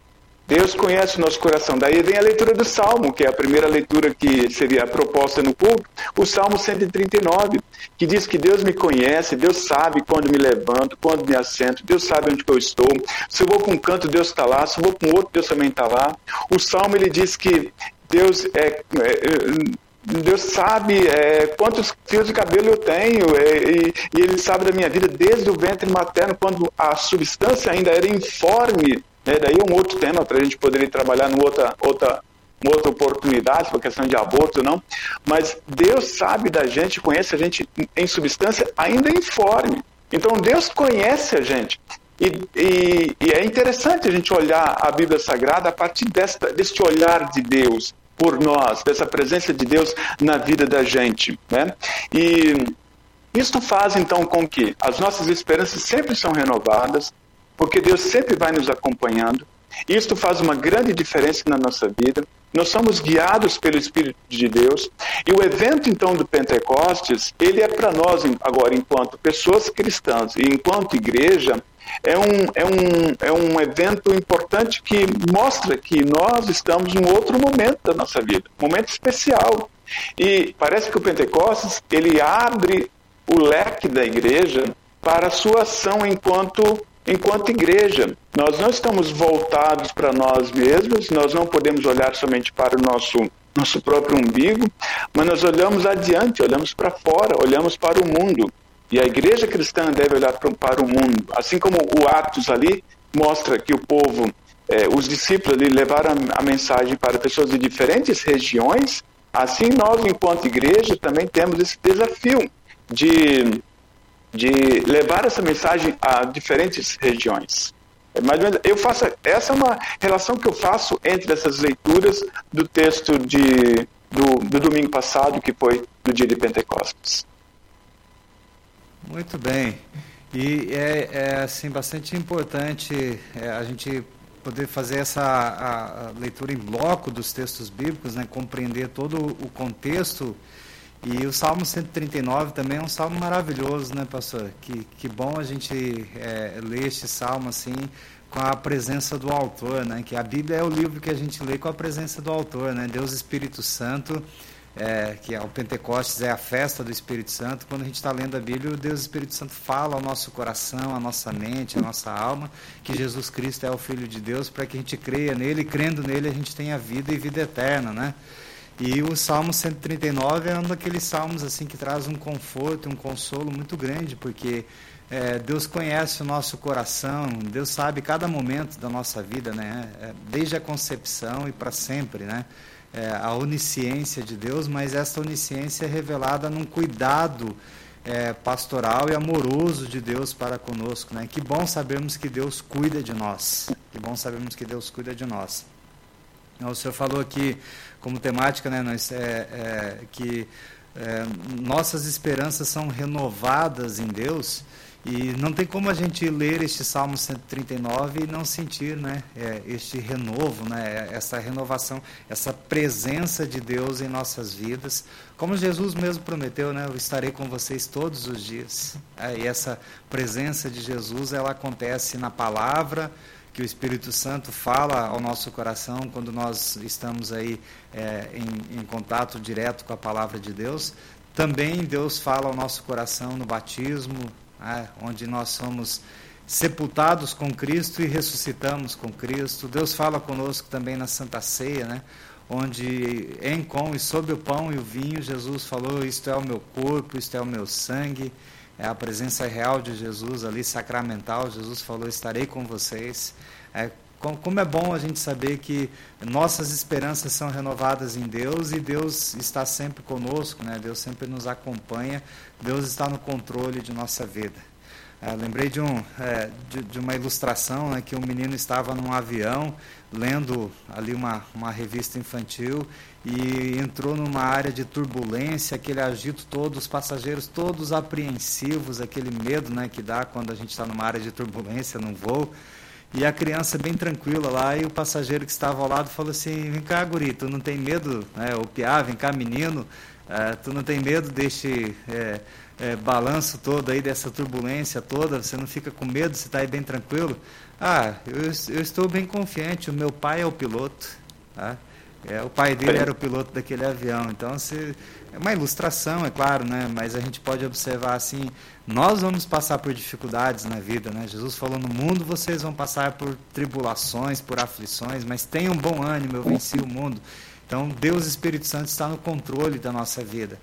Deus conhece o nosso coração. Daí vem a leitura do Salmo, que é a primeira leitura que seria proposta no culto, o Salmo 139, que diz que Deus me conhece, Deus sabe quando me levanto, quando me assento, Deus sabe onde eu estou. Se eu vou para um canto, Deus está lá, se eu vou para outro, Deus também está lá. O Salmo ele diz que Deus é, é, Deus sabe é, quantos fios de cabelo eu tenho é, e, e, Ele sabe da minha vida desde o ventre materno, quando a substância ainda era informe. Né? Daí é um outro tema para a gente poderia trabalhar numa outra, outra, outra oportunidade, por questão de aborto não. Mas Deus sabe da gente, conhece a gente em substância ainda informe. Então Deus conhece a gente. E, e, e, é interessante a gente olhar a Bíblia Sagrada a partir desta, deste olhar de Deus por nós, dessa presença de Deus na vida da gente. Né? E isso faz então com que as nossas esperanças sempre são renovadas, porque Deus sempre vai nos acompanhando. Isto faz uma grande diferença na nossa vida. Nós somos guiados pelo Espírito de Deus. E o evento, então, do Pentecostes, ele é para nós, agora, enquanto pessoas cristãs e enquanto igreja, é um, é, um, é um evento importante que mostra que nós estamos em outro momento da nossa vida, momento especial. E parece que o Pentecostes ele abre o leque da igreja para a sua ação enquanto enquanto igreja. Nós não estamos voltados para nós mesmos, nós não podemos olhar somente para o nosso nosso próprio umbigo, mas nós olhamos adiante, olhamos para fora, olhamos para o mundo. E a igreja cristã deve olhar para o mundo, assim como o Atos ali mostra que o povo, eh, os discípulos ali levaram a mensagem para pessoas de diferentes regiões, assim nós, enquanto igreja, também temos esse desafio de, de levar essa mensagem a diferentes regiões. É mais eu faço, essa é uma relação que eu faço entre essas leituras do texto de, do, do domingo passado, que foi do dia de Pentecostes. Muito bem. E é, é assim bastante importante é, a gente poder fazer essa a, a leitura em bloco dos textos bíblicos, né, compreender todo o contexto. E o Salmo 139 também é um salmo maravilhoso, né, pastor? Que, que bom a gente é, ler este salmo assim com a presença do autor, né? Que a Bíblia é o livro que a gente lê com a presença do autor, né? Deus Espírito Santo é, que é o Pentecostes é a festa do Espírito Santo, quando a gente está lendo a Bíblia, o Deus Espírito Santo fala ao nosso coração, à nossa mente, à nossa alma, que Jesus Cristo é o Filho de Deus, para que a gente creia nele, e crendo nele a gente tenha vida e vida eterna, né? E o Salmo 139 é um daqueles salmos assim que traz um conforto, um consolo muito grande, porque é, Deus conhece o nosso coração, Deus sabe cada momento da nossa vida, né? É, desde a concepção e para sempre, né? É, a onisciência de Deus, mas essa onisciência é revelada num cuidado é, pastoral e amoroso de Deus para conosco. Né? Que bom sabermos que Deus cuida de nós. Que bom sabermos que Deus cuida de nós. O senhor falou aqui como temática, né, nós, é, é, que é, nossas esperanças são renovadas em Deus. E não tem como a gente ler este Salmo 139 e não sentir né, é, este renovo, né, essa renovação, essa presença de Deus em nossas vidas. Como Jesus mesmo prometeu, né, eu estarei com vocês todos os dias. É, e essa presença de Jesus ela acontece na palavra, que o Espírito Santo fala ao nosso coração quando nós estamos aí é, em, em contato direto com a palavra de Deus. Também Deus fala ao nosso coração no batismo, né, onde nós somos sepultados com Cristo e ressuscitamos com Cristo. Deus fala conosco também na Santa Ceia, né, onde em com e sob o pão e o vinho, Jesus falou: Isto é o meu corpo, isto é o meu sangue. É a presença real de Jesus ali, sacramental. Jesus falou: Estarei com vocês. É, como é bom a gente saber que nossas esperanças são renovadas em Deus e Deus está sempre conosco, né? Deus sempre nos acompanha, Deus está no controle de nossa vida. É, lembrei de, um, é, de, de, uma ilustração né, que um menino estava num avião lendo ali uma, uma revista infantil e entrou numa área de turbulência, aquele agito todo, os passageiros todos apreensivos, aquele medo né, que dá quando a gente está numa área de turbulência num voo. E a criança bem tranquila lá, e o passageiro que estava ao lado falou assim: Vem cá, guri, tu não tem medo, né? O piá, vem cá, menino, uh, tu não tem medo deste é, é, balanço todo aí, dessa turbulência toda? Você não fica com medo, você está aí bem tranquilo? Ah, eu, eu, estou bem confiante, o meu pai é o piloto. Tá? É, o pai dele era o piloto daquele avião, então se, é uma ilustração, é claro, né? mas a gente pode observar assim, nós vamos passar por dificuldades na vida, né? Jesus falou, no mundo vocês vão passar por tribulações, por aflições, mas tenham bom ânimo, eu venci o mundo. Então Deus Espírito Santo está no controle da nossa vida.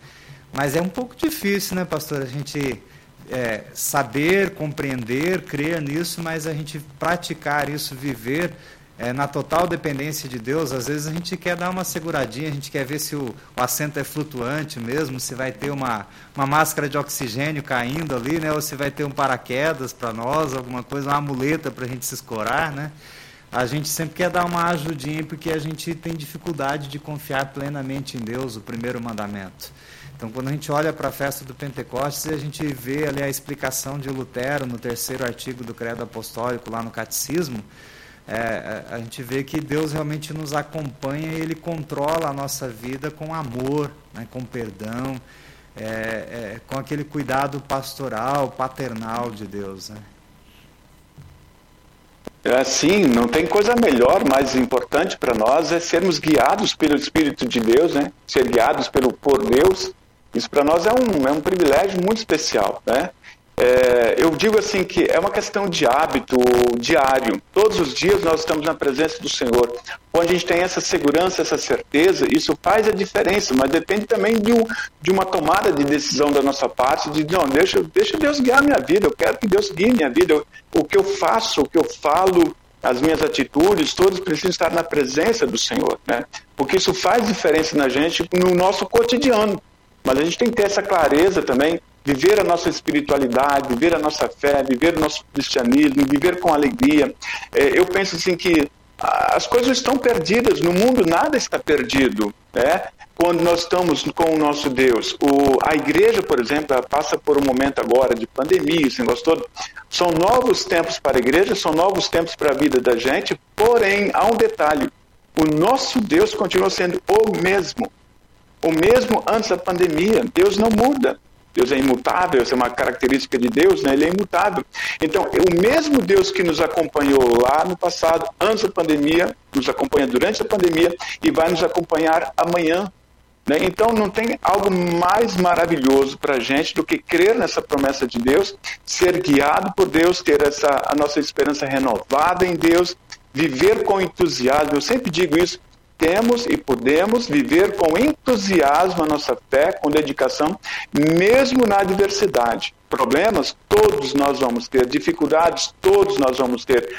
Mas é um pouco difícil, né, pastor, a gente é, saber, compreender, crer nisso, mas a gente praticar isso, viver é, na total dependência de Deus, às vezes a gente quer dar uma seguradinha, a gente quer ver se o, o assento é flutuante mesmo, se vai ter uma, uma máscara de oxigênio caindo ali, né? ou se vai ter um paraquedas para nós, alguma coisa, uma muleta para a gente se escorar. Né? A gente sempre quer dar uma ajudinha porque a gente tem dificuldade de confiar plenamente em Deus, o primeiro mandamento. Então, quando a gente olha para a festa do Pentecostes, a gente vê ali a explicação de Lutero no terceiro artigo do Credo Apostólico, lá no Catecismo, é, a gente vê que Deus realmente nos acompanha e Ele controla a nossa vida com amor, né, com perdão, é, é, com aquele cuidado pastoral, paternal de Deus. Né? É assim, não tem coisa melhor, mais importante para nós é sermos guiados pelo Espírito de Deus, né? ser guiados pelo, por Deus. Isso para nós é um, é um privilégio muito especial. Né? É, eu digo assim que é uma questão de hábito diário. Todos os dias nós estamos na presença do Senhor. Quando a gente tem essa segurança, essa certeza, isso faz a diferença, mas depende também de, um, de uma tomada de decisão da nossa parte, de não, deixa, deixa Deus guiar minha vida, eu quero que Deus guie minha vida. Eu, o que eu faço, o que eu falo, as minhas atitudes, todos precisam estar na presença do Senhor, né? Porque isso faz diferença na gente no nosso cotidiano. Mas a gente tem que ter essa clareza também viver a nossa espiritualidade, viver a nossa fé, viver o nosso cristianismo, viver com alegria. É, eu penso assim que as coisas estão perdidas, no mundo nada está perdido, né? Quando nós estamos com o nosso Deus. O, a igreja, por exemplo, passa por um momento agora de pandemia, esse negócio todo. São novos tempos para a igreja, são novos tempos para a vida da gente, porém, há um detalhe. O nosso Deus continua sendo o mesmo. O mesmo antes da pandemia. Deus não muda. Deus é imutável, essa é uma característica de Deus, né? ele é imutável. Então, o mesmo Deus que nos acompanhou lá no passado, antes da pandemia, nos acompanha durante a pandemia e vai nos acompanhar amanhã. Né? Então, não tem algo mais maravilhoso para a gente do que crer nessa promessa de Deus, ser guiado por Deus, ter essa, a nossa esperança renovada em Deus, viver com entusiasmo. Eu sempre digo isso, temos e podemos viver com entusiasmo a nossa fé, com dedicação, mesmo na adversidade. Problemas, todos nós vamos ter. Dificuldades, todos nós vamos ter.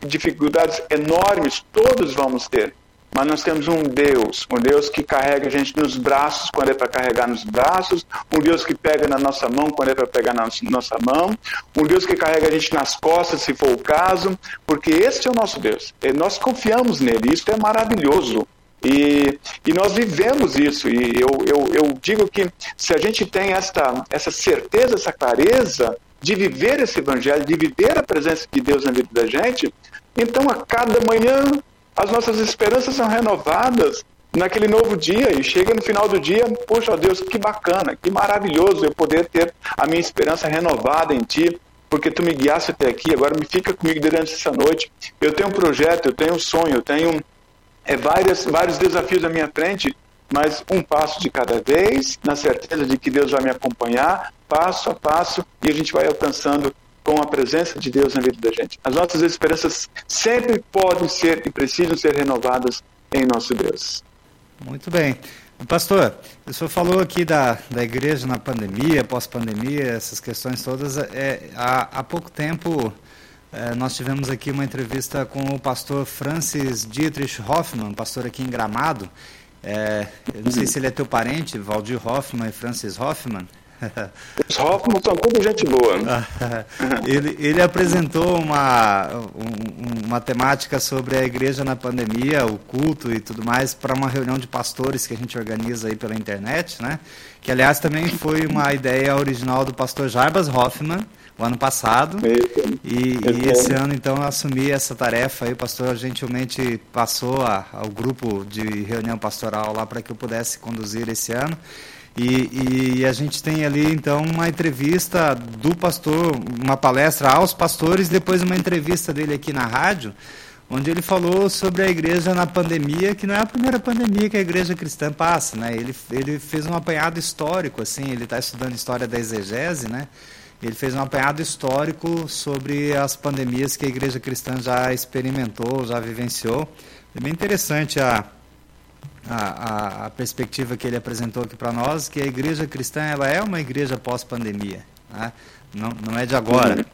Dificuldades enormes, todos vamos ter. Mas nós temos um Deus, um Deus que carrega a gente nos braços quando é para carregar nos braços, um Deus que pega na nossa mão quando é para pegar na nossa mão, um Deus que carrega a gente nas costas, se for o caso, porque esse é o nosso Deus. E nós confiamos nele, isso é maravilhoso. E, e nós vivemos isso, e eu, eu, eu digo que se a gente tem esta, essa certeza, essa clareza de viver esse evangelho, de viver a presença de Deus na vida da gente, então a cada manhã as nossas esperanças são renovadas naquele novo dia e chega no final do dia, poxa Deus, que bacana, que maravilhoso eu poder ter a minha esperança renovada em Ti, porque Tu me guiaste até aqui, agora me fica comigo durante essa noite. Eu tenho um projeto, eu tenho um sonho, eu tenho é, várias, vários desafios à minha frente, mas um passo de cada vez, na certeza de que Deus vai me acompanhar, passo a passo, e a gente vai alcançando com a presença de Deus na vida da gente. As nossas esperanças sempre podem ser e precisam ser renovadas em nosso Deus. Muito bem. Pastor, o senhor falou aqui da, da igreja na pandemia, pós-pandemia, essas questões todas. É, há, há pouco tempo é, nós tivemos aqui uma entrevista com o pastor Francis Dietrich Hoffmann, pastor aqui em Gramado. É, eu não sei se ele é teu parente, Valdir Hoffmann e Francis Hoffmann. Os Hoffman são tudo gente boa. ele, ele apresentou uma, um, uma temática sobre a igreja na pandemia, o culto e tudo mais, para uma reunião de pastores que a gente organiza aí pela internet, né? Que, aliás, também foi uma ideia original do pastor Jarbas Hoffman, o ano passado. E, e, esse ano, então, eu assumi essa tarefa aí. O pastor gentilmente passou a, ao grupo de reunião pastoral lá para que eu pudesse conduzir esse ano. E, e, a gente tem ali então uma entrevista do pastor, uma palestra aos pastores, depois uma entrevista dele aqui na rádio, onde ele falou sobre a igreja na pandemia, que não é a primeira pandemia que a igreja cristã passa, né? Ele, ele fez um apanhado histórico, assim, ele está estudando história da exegese, né? Ele fez um apanhado histórico sobre as pandemias que a igreja cristã já experimentou, já vivenciou. É bem interessante a, a, a, perspectiva que ele apresentou aqui para nós, que a igreja cristã ela é uma igreja pós-pandemia, né? não, não é de agora.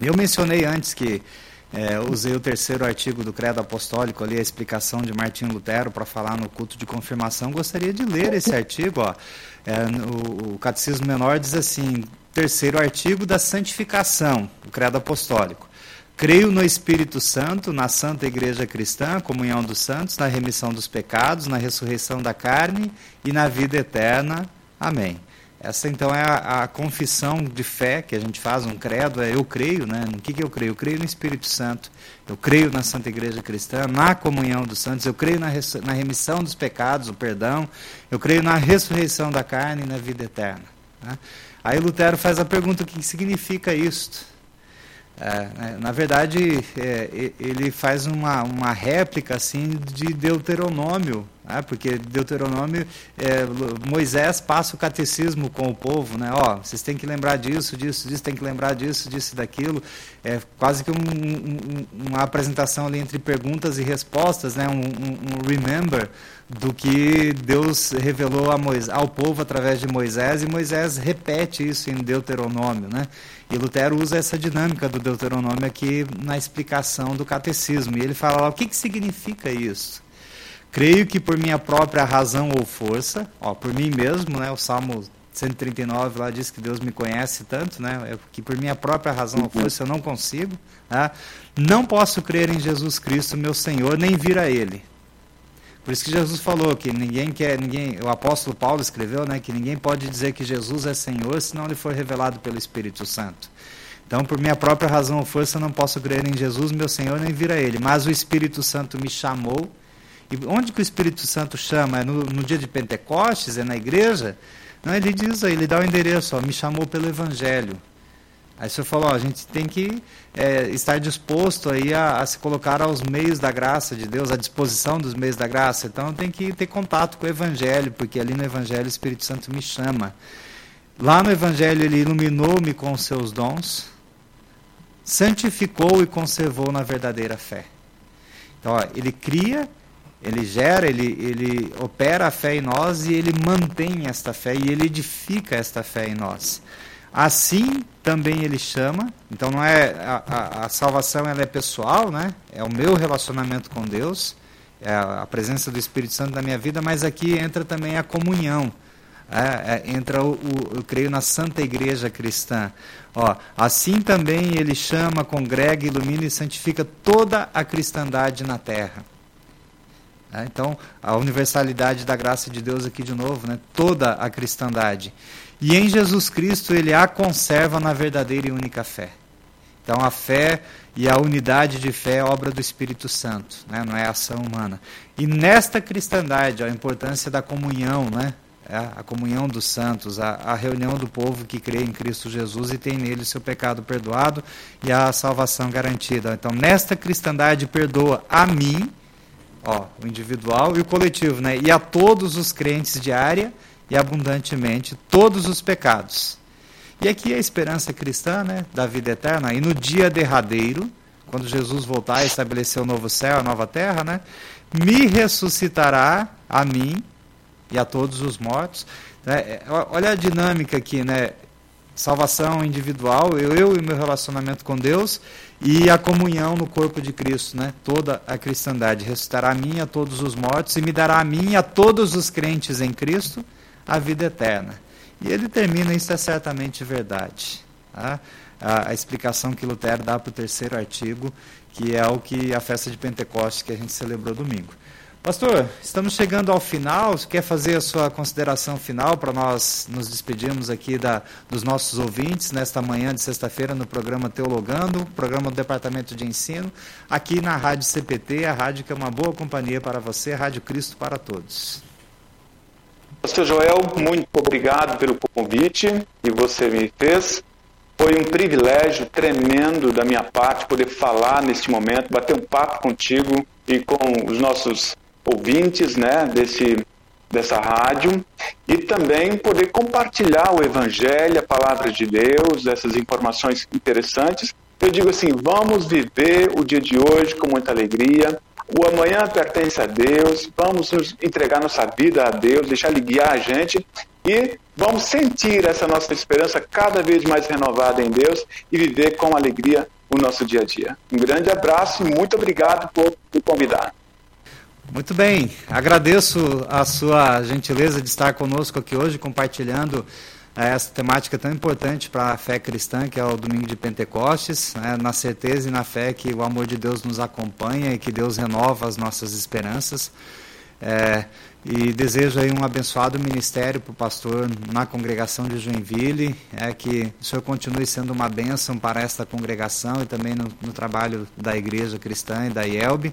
Eu mencionei antes que é, usei o terceiro artigo do Credo Apostólico, ali a explicação de Martinho Lutero para falar no culto de confirmação. Gostaria de ler esse artigo. Ó. É, o, o Catecismo Menor diz assim: terceiro artigo da santificação, do Credo Apostólico. Creio no Espírito Santo, na Santa Igreja Cristã, comunhão dos santos, na remissão dos pecados, na ressurreição da carne e na vida eterna. Amém. Essa então é a, a, confissão de fé que a gente faz, um credo, é eu creio, né? No que, que eu creio? Eu creio no Espírito Santo, eu creio na Santa Igreja Cristã, na comunhão dos santos, eu creio na, na remissão dos pecados, o perdão, eu creio na ressurreição da carne e na vida eterna. Né? Aí Lutero faz a pergunta: o que significa isto? É, né, na verdade, é, ele faz uma, uma réplica assim de Deuteronômio, né? porque Deuteronômio, é, Moisés passa o catecismo com o povo, né? Ó, vocês têm que lembrar disso, disso, disso, tem que lembrar disso, disso daquilo. É quase que um, um, uma apresentação ali entre perguntas e respostas, né? um, um remember do que Deus revelou Moisés, ao povo através de Moisés, e Moisés repete isso em Deuteronômio. Né? E Lutero usa essa dinâmica do Deuteronômio aqui na explicação do catecismo. E ele fala lá, o que, que significa isso? Creio que por minha própria razão ou força, ó, por mim mesmo, né, o Salmo 139 lá diz que Deus me conhece tanto, né, é que por minha própria razão ou força eu não consigo, né, não posso crer em Jesus Cristo, meu Senhor, nem vir a Ele. Por isso que Jesus falou que ninguém quer, ninguém, o apóstolo Paulo escreveu, né, que ninguém pode dizer que Jesus é Senhor se não lhe for revelado pelo Espírito Santo. Então, por minha própria razão ou força, não posso crer em Jesus, meu Senhor, nem vir a Ele. Mas o Espírito Santo me chamou. E onde que o Espírito Santo chama? É no, no dia de Pentecostes? É na igreja? Não, ele diz aí, ele dá o endereço, ó, me chamou pelo Evangelho. Aí o senhor falou, ó, a gente tem que é, estar disposto aí a, a, se colocar aos meios da graça de Deus, à disposição dos meios da graça. Então tem que ter contato com o Evangelho, porque ali no Evangelho o Espírito Santo me chama. Lá no Evangelho ele iluminou-me com os seus dons, santificou e conservou na verdadeira fé. Então, ó, ele cria, ele gera, ele, ele opera a fé em nós e ele mantém esta fé e ele edifica esta fé em nós. Assim também ele chama, então não é a, a, a, salvação ela é pessoal, né? É o meu relacionamento com Deus. é a presença do Espírito Santo na minha vida, mas aqui entra também a comunhão. É, é, entra o, o, eu creio na Santa Igreja Cristã. Ó, assim também ele chama, congrega, ilumina e santifica toda a cristandade na terra. É, então, a universalidade da graça de Deus aqui de novo, né? toda a cristandade. E em Jesus Cristo ele a conserva na verdadeira e única fé. Então, a fé e a unidade de fé é obra do Espírito Santo, né? não é ação humana. E nesta cristandade, a importância da comunhão, né? É a comunhão dos santos, a, a, reunião do povo que crê em Cristo Jesus e tem nele seu pecado perdoado e a salvação garantida. Então, nesta cristandade, perdoa a mim, ó, o individual e o coletivo, né? e a todos os crentes diária e abundantemente todos os pecados. E aqui a esperança cristã né, da vida eterna, e no dia derradeiro, quando Jesus voltar e estabelecer o novo céu, a nova terra, né, me ressuscitará a mim e a todos os mortos. É, olha a dinâmica aqui, né? Salvação individual, eu, eu e meu relacionamento com Deus e a comunhão no corpo de Cristo, né? Toda a cristandade ressuscitará a mim e a todos os mortos e me dará a mim e a todos os crentes em Cristo a vida eterna. E ele termina, isso é certamente verdade. Tá? A, a, explicação que Lutero dá para o terceiro artigo, que é o que a festa de Pentecostes que a gente celebrou domingo. Pastor, estamos chegando ao final. Você quer fazer a sua consideração final para nós nos despedirmos aqui da, dos nossos ouvintes nesta manhã de sexta-feira no programa Teologando, programa do Departamento de Ensino, aqui na Rádio CPT, a rádio que é uma boa companhia para você, Rádio Cristo para todos. Pastor Joel, muito obrigado pelo convite que você me fez. Foi um privilégio tremendo da minha parte poder falar neste momento, bater um papo contigo e com os nossos ouvintes né, desse, dessa rádio e também poder compartilhar o Evangelho, a palavra de Deus, essas informações interessantes. Eu digo assim: vamos viver o dia de hoje com muita alegria. O amanhã pertence a Deus. Vamos nos entregar nossa vida a Deus, deixar Ele guiar a gente e vamos sentir essa nossa esperança cada vez mais renovada em Deus e viver com alegria o nosso dia a dia. Um grande abraço e muito obrigado por me convidar. Muito bem, agradeço a sua gentileza de estar conosco aqui hoje, compartilhando eh, essa temática tão importante para a fé cristã, que é o domingo de Pentecostes, né, na certeza e na fé que o amor de Deus nos acompanha e que Deus renova as nossas esperanças. É, e desejo aí um abençoado ministério para o pastor na congregação de Joinville, é que o senhor continue sendo uma bênção para esta congregação e também no, no trabalho da igreja cristã e da IELB.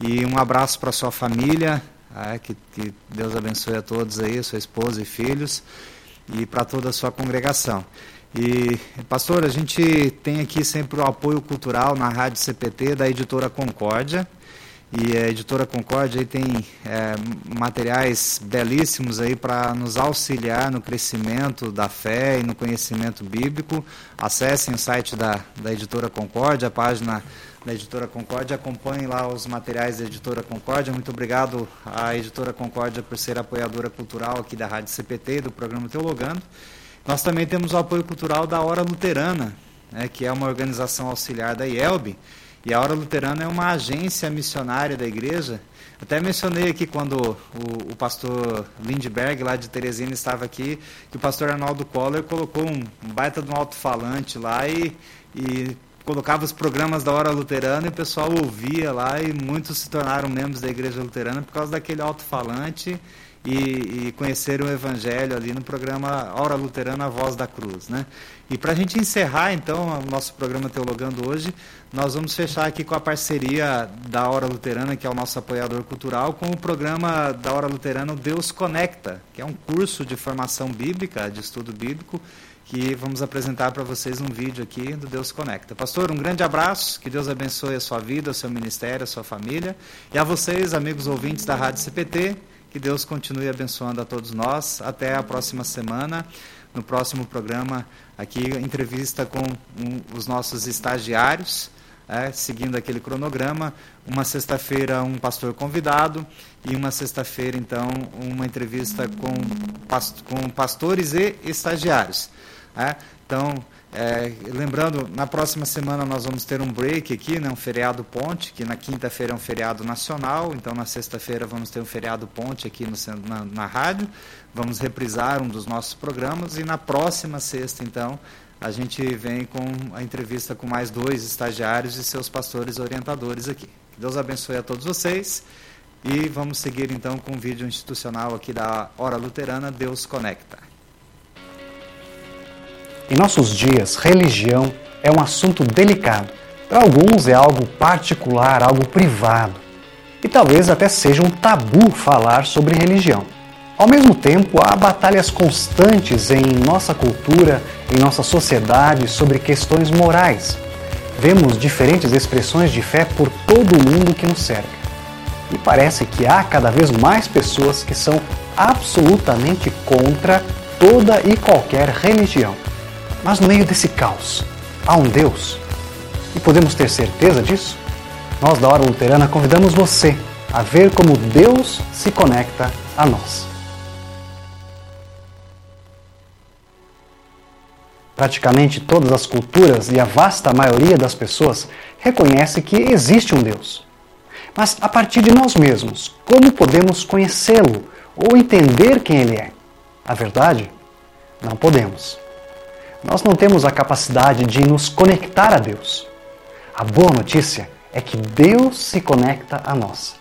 E um abraço para sua família, é, que, que, Deus abençoe a todos aí, sua esposa e filhos, e para toda a sua congregação. E, pastor, a gente tem aqui sempre o apoio cultural na Rádio CPT da editora Concórdia. E a editora Concórdia aí tem é, materiais belíssimos aí para nos auxiliar no crescimento da fé e no conhecimento bíblico. Acessem o site da, da editora Concórdia, a página da Editora Concórdia. Acompanhem lá os materiais da Editora Concórdia. Muito obrigado à Editora Concórdia por ser apoiadora cultural aqui da Rádio CPT, do programa Teologando. Nós também temos o apoio cultural da Hora Luterana, né, que é uma organização auxiliar da IELB. E a Hora Luterana é uma agência missionária da igreja. Até mencionei aqui quando o, o pastor Lindbergh, lá de Teresina, estava aqui, que o pastor Arnaldo Coller colocou um, um baita de um alto-falante lá e, e colocava os programas da Hora Luterana e o pessoal ouvia lá e muitos se tornaram membros da Igreja Luterana por causa daquele alto-falante e, e conheceram o Evangelho ali no programa Hora Luterana, a Voz da Cruz. Né? E para a gente encerrar, então, o nosso programa Teologando hoje, nós vamos fechar aqui com a parceria da Hora Luterana, que é o nosso apoiador cultural, com o programa da Hora Luterana Deus Conecta, que é um curso de formação bíblica, de estudo bíblico, que vamos apresentar para vocês um vídeo aqui do Deus Conecta. Pastor, um grande abraço, que Deus abençoe a sua vida, o seu ministério, a sua família. E a vocês, amigos ouvintes da Rádio CPT, que Deus continue abençoando a todos nós. Até a próxima semana, no próximo programa, aqui, entrevista com um, os nossos estagiários. É, seguindo aquele cronograma, uma sexta-feira um pastor convidado e uma sexta-feira então uma entrevista com, com pastores e estagiários. É? Então, é, lembrando, na próxima semana nós vamos ter um break aqui, né, um feriado ponte, que na quinta-feira é um feriado nacional, então na sexta-feira vamos ter um feriado ponte aqui no, na, na rádio, vamos reprisar um dos nossos programas e na próxima sexta, então, a gente vem com a entrevista com mais dois estagiários e seus pastores orientadores aqui. Deus abençoe a todos vocês e vamos seguir então com o vídeo institucional aqui da Hora Luterana, Deus Conecta. Em nossos dias, religião é um assunto delicado. Para alguns é algo particular, algo privado. E talvez até seja um tabu falar sobre religião. Ao mesmo tempo, há batalhas constantes em nossa cultura, em nossa sociedade sobre questões morais. Vemos diferentes expressões de fé por todo o mundo que nos cerca. E parece que há cada vez mais pessoas que são absolutamente contra toda e qualquer religião. Mas no meio desse caos, há um Deus. E podemos ter certeza disso? Nós da Hora Luterana convidamos você a ver como Deus se conecta a nós. Praticamente todas as culturas e a vasta maioria das pessoas reconhece que existe um Deus. Mas a partir de nós mesmos, como podemos conhecê-lo ou entender quem ele é? A verdade? Não podemos. Nós não temos a capacidade de nos conectar a Deus. A boa notícia é que Deus se conecta a nós.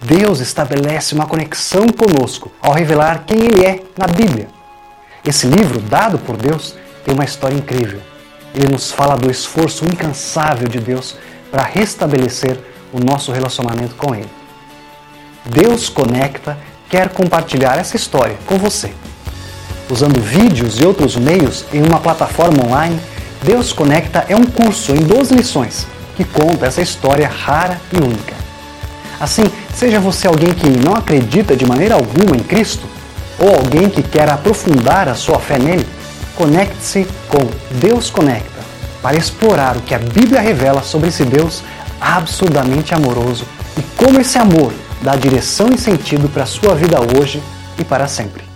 Deus estabelece uma conexão conosco ao revelar quem Ele é na Bíblia. Esse livro, dado por Deus, tem uma história incrível. Ele nos fala do esforço incansável de Deus para restabelecer o nosso relacionamento com Ele. Deus Conecta quer compartilhar essa história com você usando vídeos e outros meios em uma plataforma online, Deus Conecta é um curso em 12 lições que conta essa história rara e única. Assim, seja você alguém que não acredita de maneira alguma em Cristo, ou alguém que quer aprofundar a sua fé nele, conecte-se com Deus Conecta para explorar o que a Bíblia revela sobre esse Deus absurdamente amoroso e como esse amor dá direção e sentido para a sua vida hoje e para sempre.